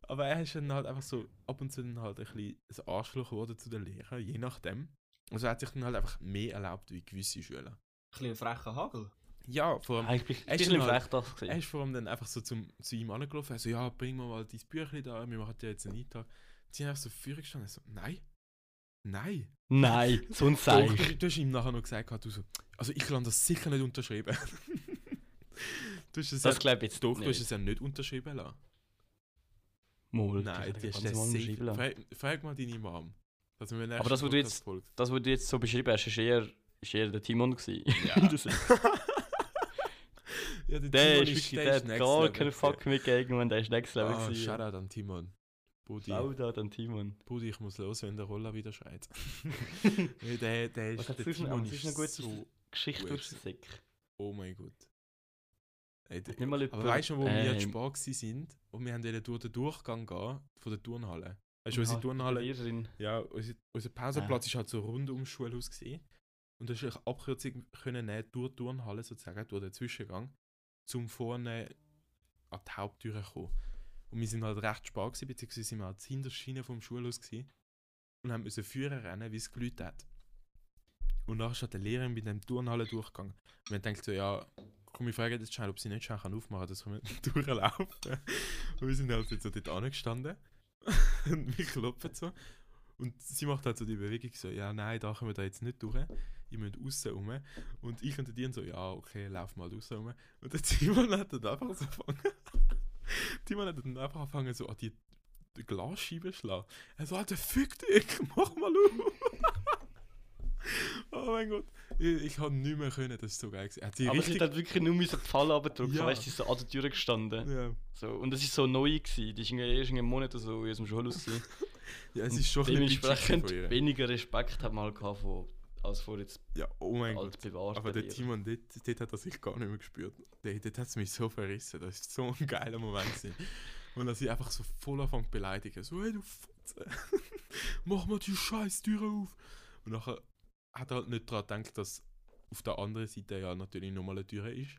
Aber er ist dann halt einfach so ab und zu dann halt ein bisschen ein Arschloch geworden zu den Lehrern, je nachdem. Also er hat sich dann halt einfach mehr erlaubt wie gewisse Schüler. Ein bisschen frecher Hagel. Ja, vor allem, Eigentlich bin Er ich ein bisschen halt- das er ist vor allem dann einfach so zum, zu ihm angelaufen, also ja, bring mir mal dein Büchlein da, wir machen dir jetzt einen Eintrag. Sie haben einfach so vor gestanden, so, nein, nein. Nein, so ein Doch, Seich. du, du hast ihm nachher noch gesagt, du so, also ich kann das sicher nicht unterschreiben. du hast es Das ja, glaube ich jetzt doch, du hast nicht. es ja nicht unterschrieben lassen. Mal, Nein, das die er der mal sicher. Frag, frag mal deine Mom. Wir Aber das, was du jetzt- Das, was du jetzt so beschrieben hast, ist eher, ist eher der Timon gewesen. Ja. Ja, der Timon ist wirklich, der hat next gar keinen Fuck mehr gegen und der ist next level Ah. Shoutout an Timon. Budi, Shoutout an Timon. Budi, ich muss los, wenn der Roller wieder schreit. Der, der ist, Was hat der Timon ist ist gut so... Geschichte durch den Säck. Oh mein Gott. Ey, der, aber weißt du, wo wir ähm, jetzt Spar gsi sind und wir haben durch den Durchgang gehen von der Turnhalle. Weißt du, unsere Turnhalle... Ja, unser, unser Pausenplatz ist halt so rund ums Schulhaus gesehen. Und da ist eine Abkürzung können nehmen durch die Turnhalle sozusagen, durch den Zwischengang, zum vorne an die Haupttür kommen. Und wir sind halt recht spät beziehungsweise sind wir halt hinter Schiene vom Schulhaus gewesen und haben müssen Führer rennen, wie es gelüht hat. Und nachher ist halt der Lehrer mit dem Turnhalle durchgegangen. Und wir denkt so, ja, komm, ich frage jetzt schnell, ob sie nicht schnell aufmachen kann, dass wir durchlaufen. Und wir sind halt so dort angestanden und wir klopfen so. Und sie macht halt so die Bewegung so, ja, nein, da kommen wir da jetzt nicht durch. Ich muss außen rum. Und ich und die so, ja, okay, lauf mal außen rum. Und der Timon hat dann einfach so angefangen. Timon hat dann einfach angefangen, so an die, Glasscheibe zu schlagen. Er so, Alter, fick dich, mach mal auf. oh mein Gott. Ich, ich habe nicht mehr können, das ist so geil. Er hat Aber sie richtig... hat wirklich nur müssen die Falle abgedrückt, Ja. weißt du, sie so an der Tür gestanden. ja. So, und das ist so neu gewesen, die ist irgendwie einem Monat oder so in unserem Schulhaus gewesen. ja, es ist schon ein bisschen Dementsprechend ihr. weniger Respekt hat man halt gehabt von, als vor jetzt Ja, oh mein Gott. bewahrt. Aber der Timon, dort, dort hat er sich gar nicht mehr gespürt. Dort, dort hat es mich so verrissen. Das ist so ein geiler Moment. Und er sich einfach so voll anfängt zu beleidigen. So, hey du Fotze, mach mal die scheiß Tür auf. Und nachher hat er halt nicht daran gedacht, dass auf der anderen Seite ja natürlich nochmal eine Tür ist.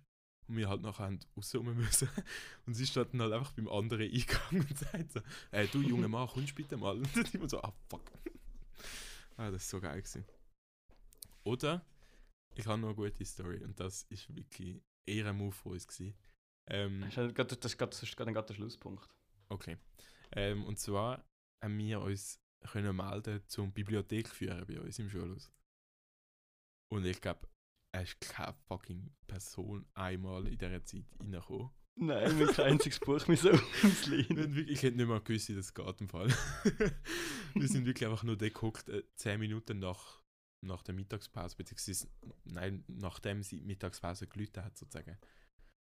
Und wir halt nachher haben raus rum müssen. Und sie dann halt einfach beim anderen Eingang und sagt so, hey du junger Mann, kommst bitte mal. Und dann immer so, ah fuck. ah, das ist so geil gewesen. Oder ich habe noch eine gute Story und das ist wirklich eher ein Move von uns gewesen. Ähm, Das ist gerade- das ist gerade das ist gerade der Schlusspunkt. okay. Ähm, und zwar haben wir uns können melden zum Bibliothek führen bei uns im Schulhaus. Und ich glaube, es ist keine fucking Person einmal in dieser Zeit reingekommen. Nein, kein einziges Buch mehr so auslehnen. Ich hätte nicht mal gewusst, wie das geht im Fall. wir sind wirklich einfach nur da gehockt, äh, 10 Minuten nach, nach der Mittagspause, beziehungsweise, nein, nachdem sie Mittagspause gelüht hat, sozusagen.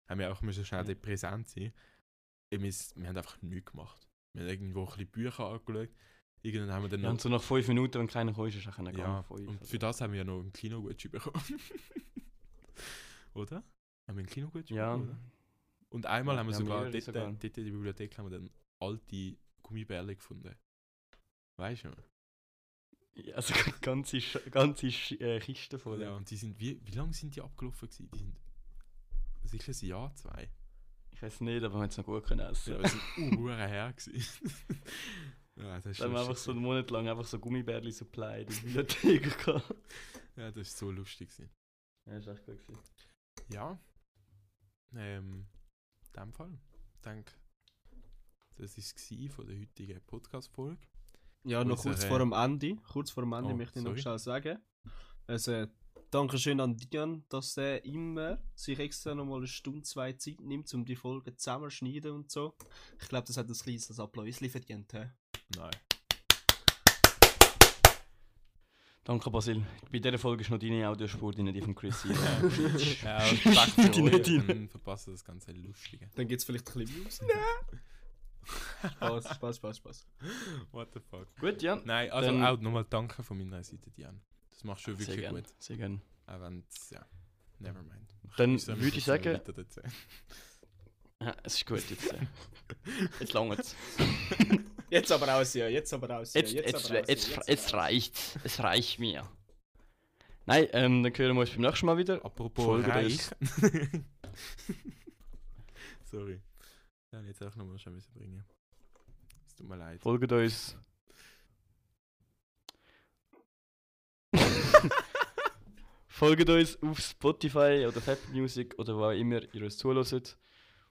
Haben wir auch müssen schnell Mhm. präsent sein. Wir, wir haben einfach nichts gemacht. Wir haben irgendwo ein bisschen Bücher angeschaut. Irgendwann haben wir dann Ja, noch... und so nach fünf Minuten, wenn keiner kommt, ist es auch nicht Ja, gegangen. und für das haben wir ja noch einen Kinogutschein bekommen. oder? Haben wir einen Kinogutschein Ja, bekommen, oder? Und einmal Ja, haben wir wir haben sogar, mehrere dort, sogar. dort in der Bibliothek haben wir dann alte Gummibärle gefunden. Weißt du? Also ganze, ganze äh, Kiste voll. Ja, und die sind, wie, wie lange sind die abgelaufen gewesen? Die sind sicher ein Jahr, zwei. Ich weiß nicht, aber wir haben es noch gut können essen. Ja, sie sind uh, her gewesen. ja, das ist Da haben wir einfach so einen. Monat lang einfach so Gummibärli supply in der Bibliothek gehabt. Ja, das ist so lustig gewesen. Ja, ist echt gut gewesen. Ja. Ähm, in dem Fall. Ich denke, das war es von der heutigen Podcast-Folge. Ja, noch kurz vor dem Ende. Kurz vor dem Ende Oh, möchte ich noch schnell sagen. Also, Dankeschön an Dian, dass er immer sich extra nochmal eine Stunde, zwei Zeit nimmt, um die Folgen zusammenschneiden und so. Ich glaube, das hat ein kleines Applaus verdient. hä? Nein. Danke, Basil. Bei dieser Folge ist noch deine Audiospur drin, die von Chris. Ja, Respekt für Die euch, dann verpasst das ganze Lustige. Dann gibt es vielleicht ein bisschen Views. Spaß, Spaß, Spaß, Spaß. What the fuck? Gut, ja. Nein, also Dann- auch nochmal danke von meiner Seite, Diane. Das machst du Sehr wirklich gerne. gut. Sehr gerne. Auch wenn es, ja, never mind. Dann wir würde ich sagen, ja, es ist gut jetzt. Äh. Jetzt langt es. Jetzt aber aussehen, jetzt aber aussehen. Jetzt, jetzt, aber jetzt, aussehen, jetzt, aber reicht's. Es reicht mir. Nein, ähm, dann hören wir uns beim nächsten Mal wieder. Apropos Folge reich. Sorry. Ja, jetzt auch nochmal schon müssen bringen. Tut mir leid. Folgt uns. Folgt uns auf Spotify oder Apple Music oder wo auch immer ihr uns zuhört.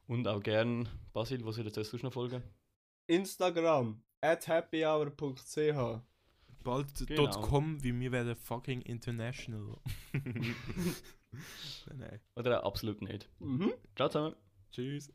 Und auch gern Basil, was soll jetzt sonst noch folgen? Instagram at happyhour.ch Bald Genau. .com, wie wir werden fucking international. nein, nein. Oder auch absolut nicht. mhm. Ciao zusammen. Tschüss.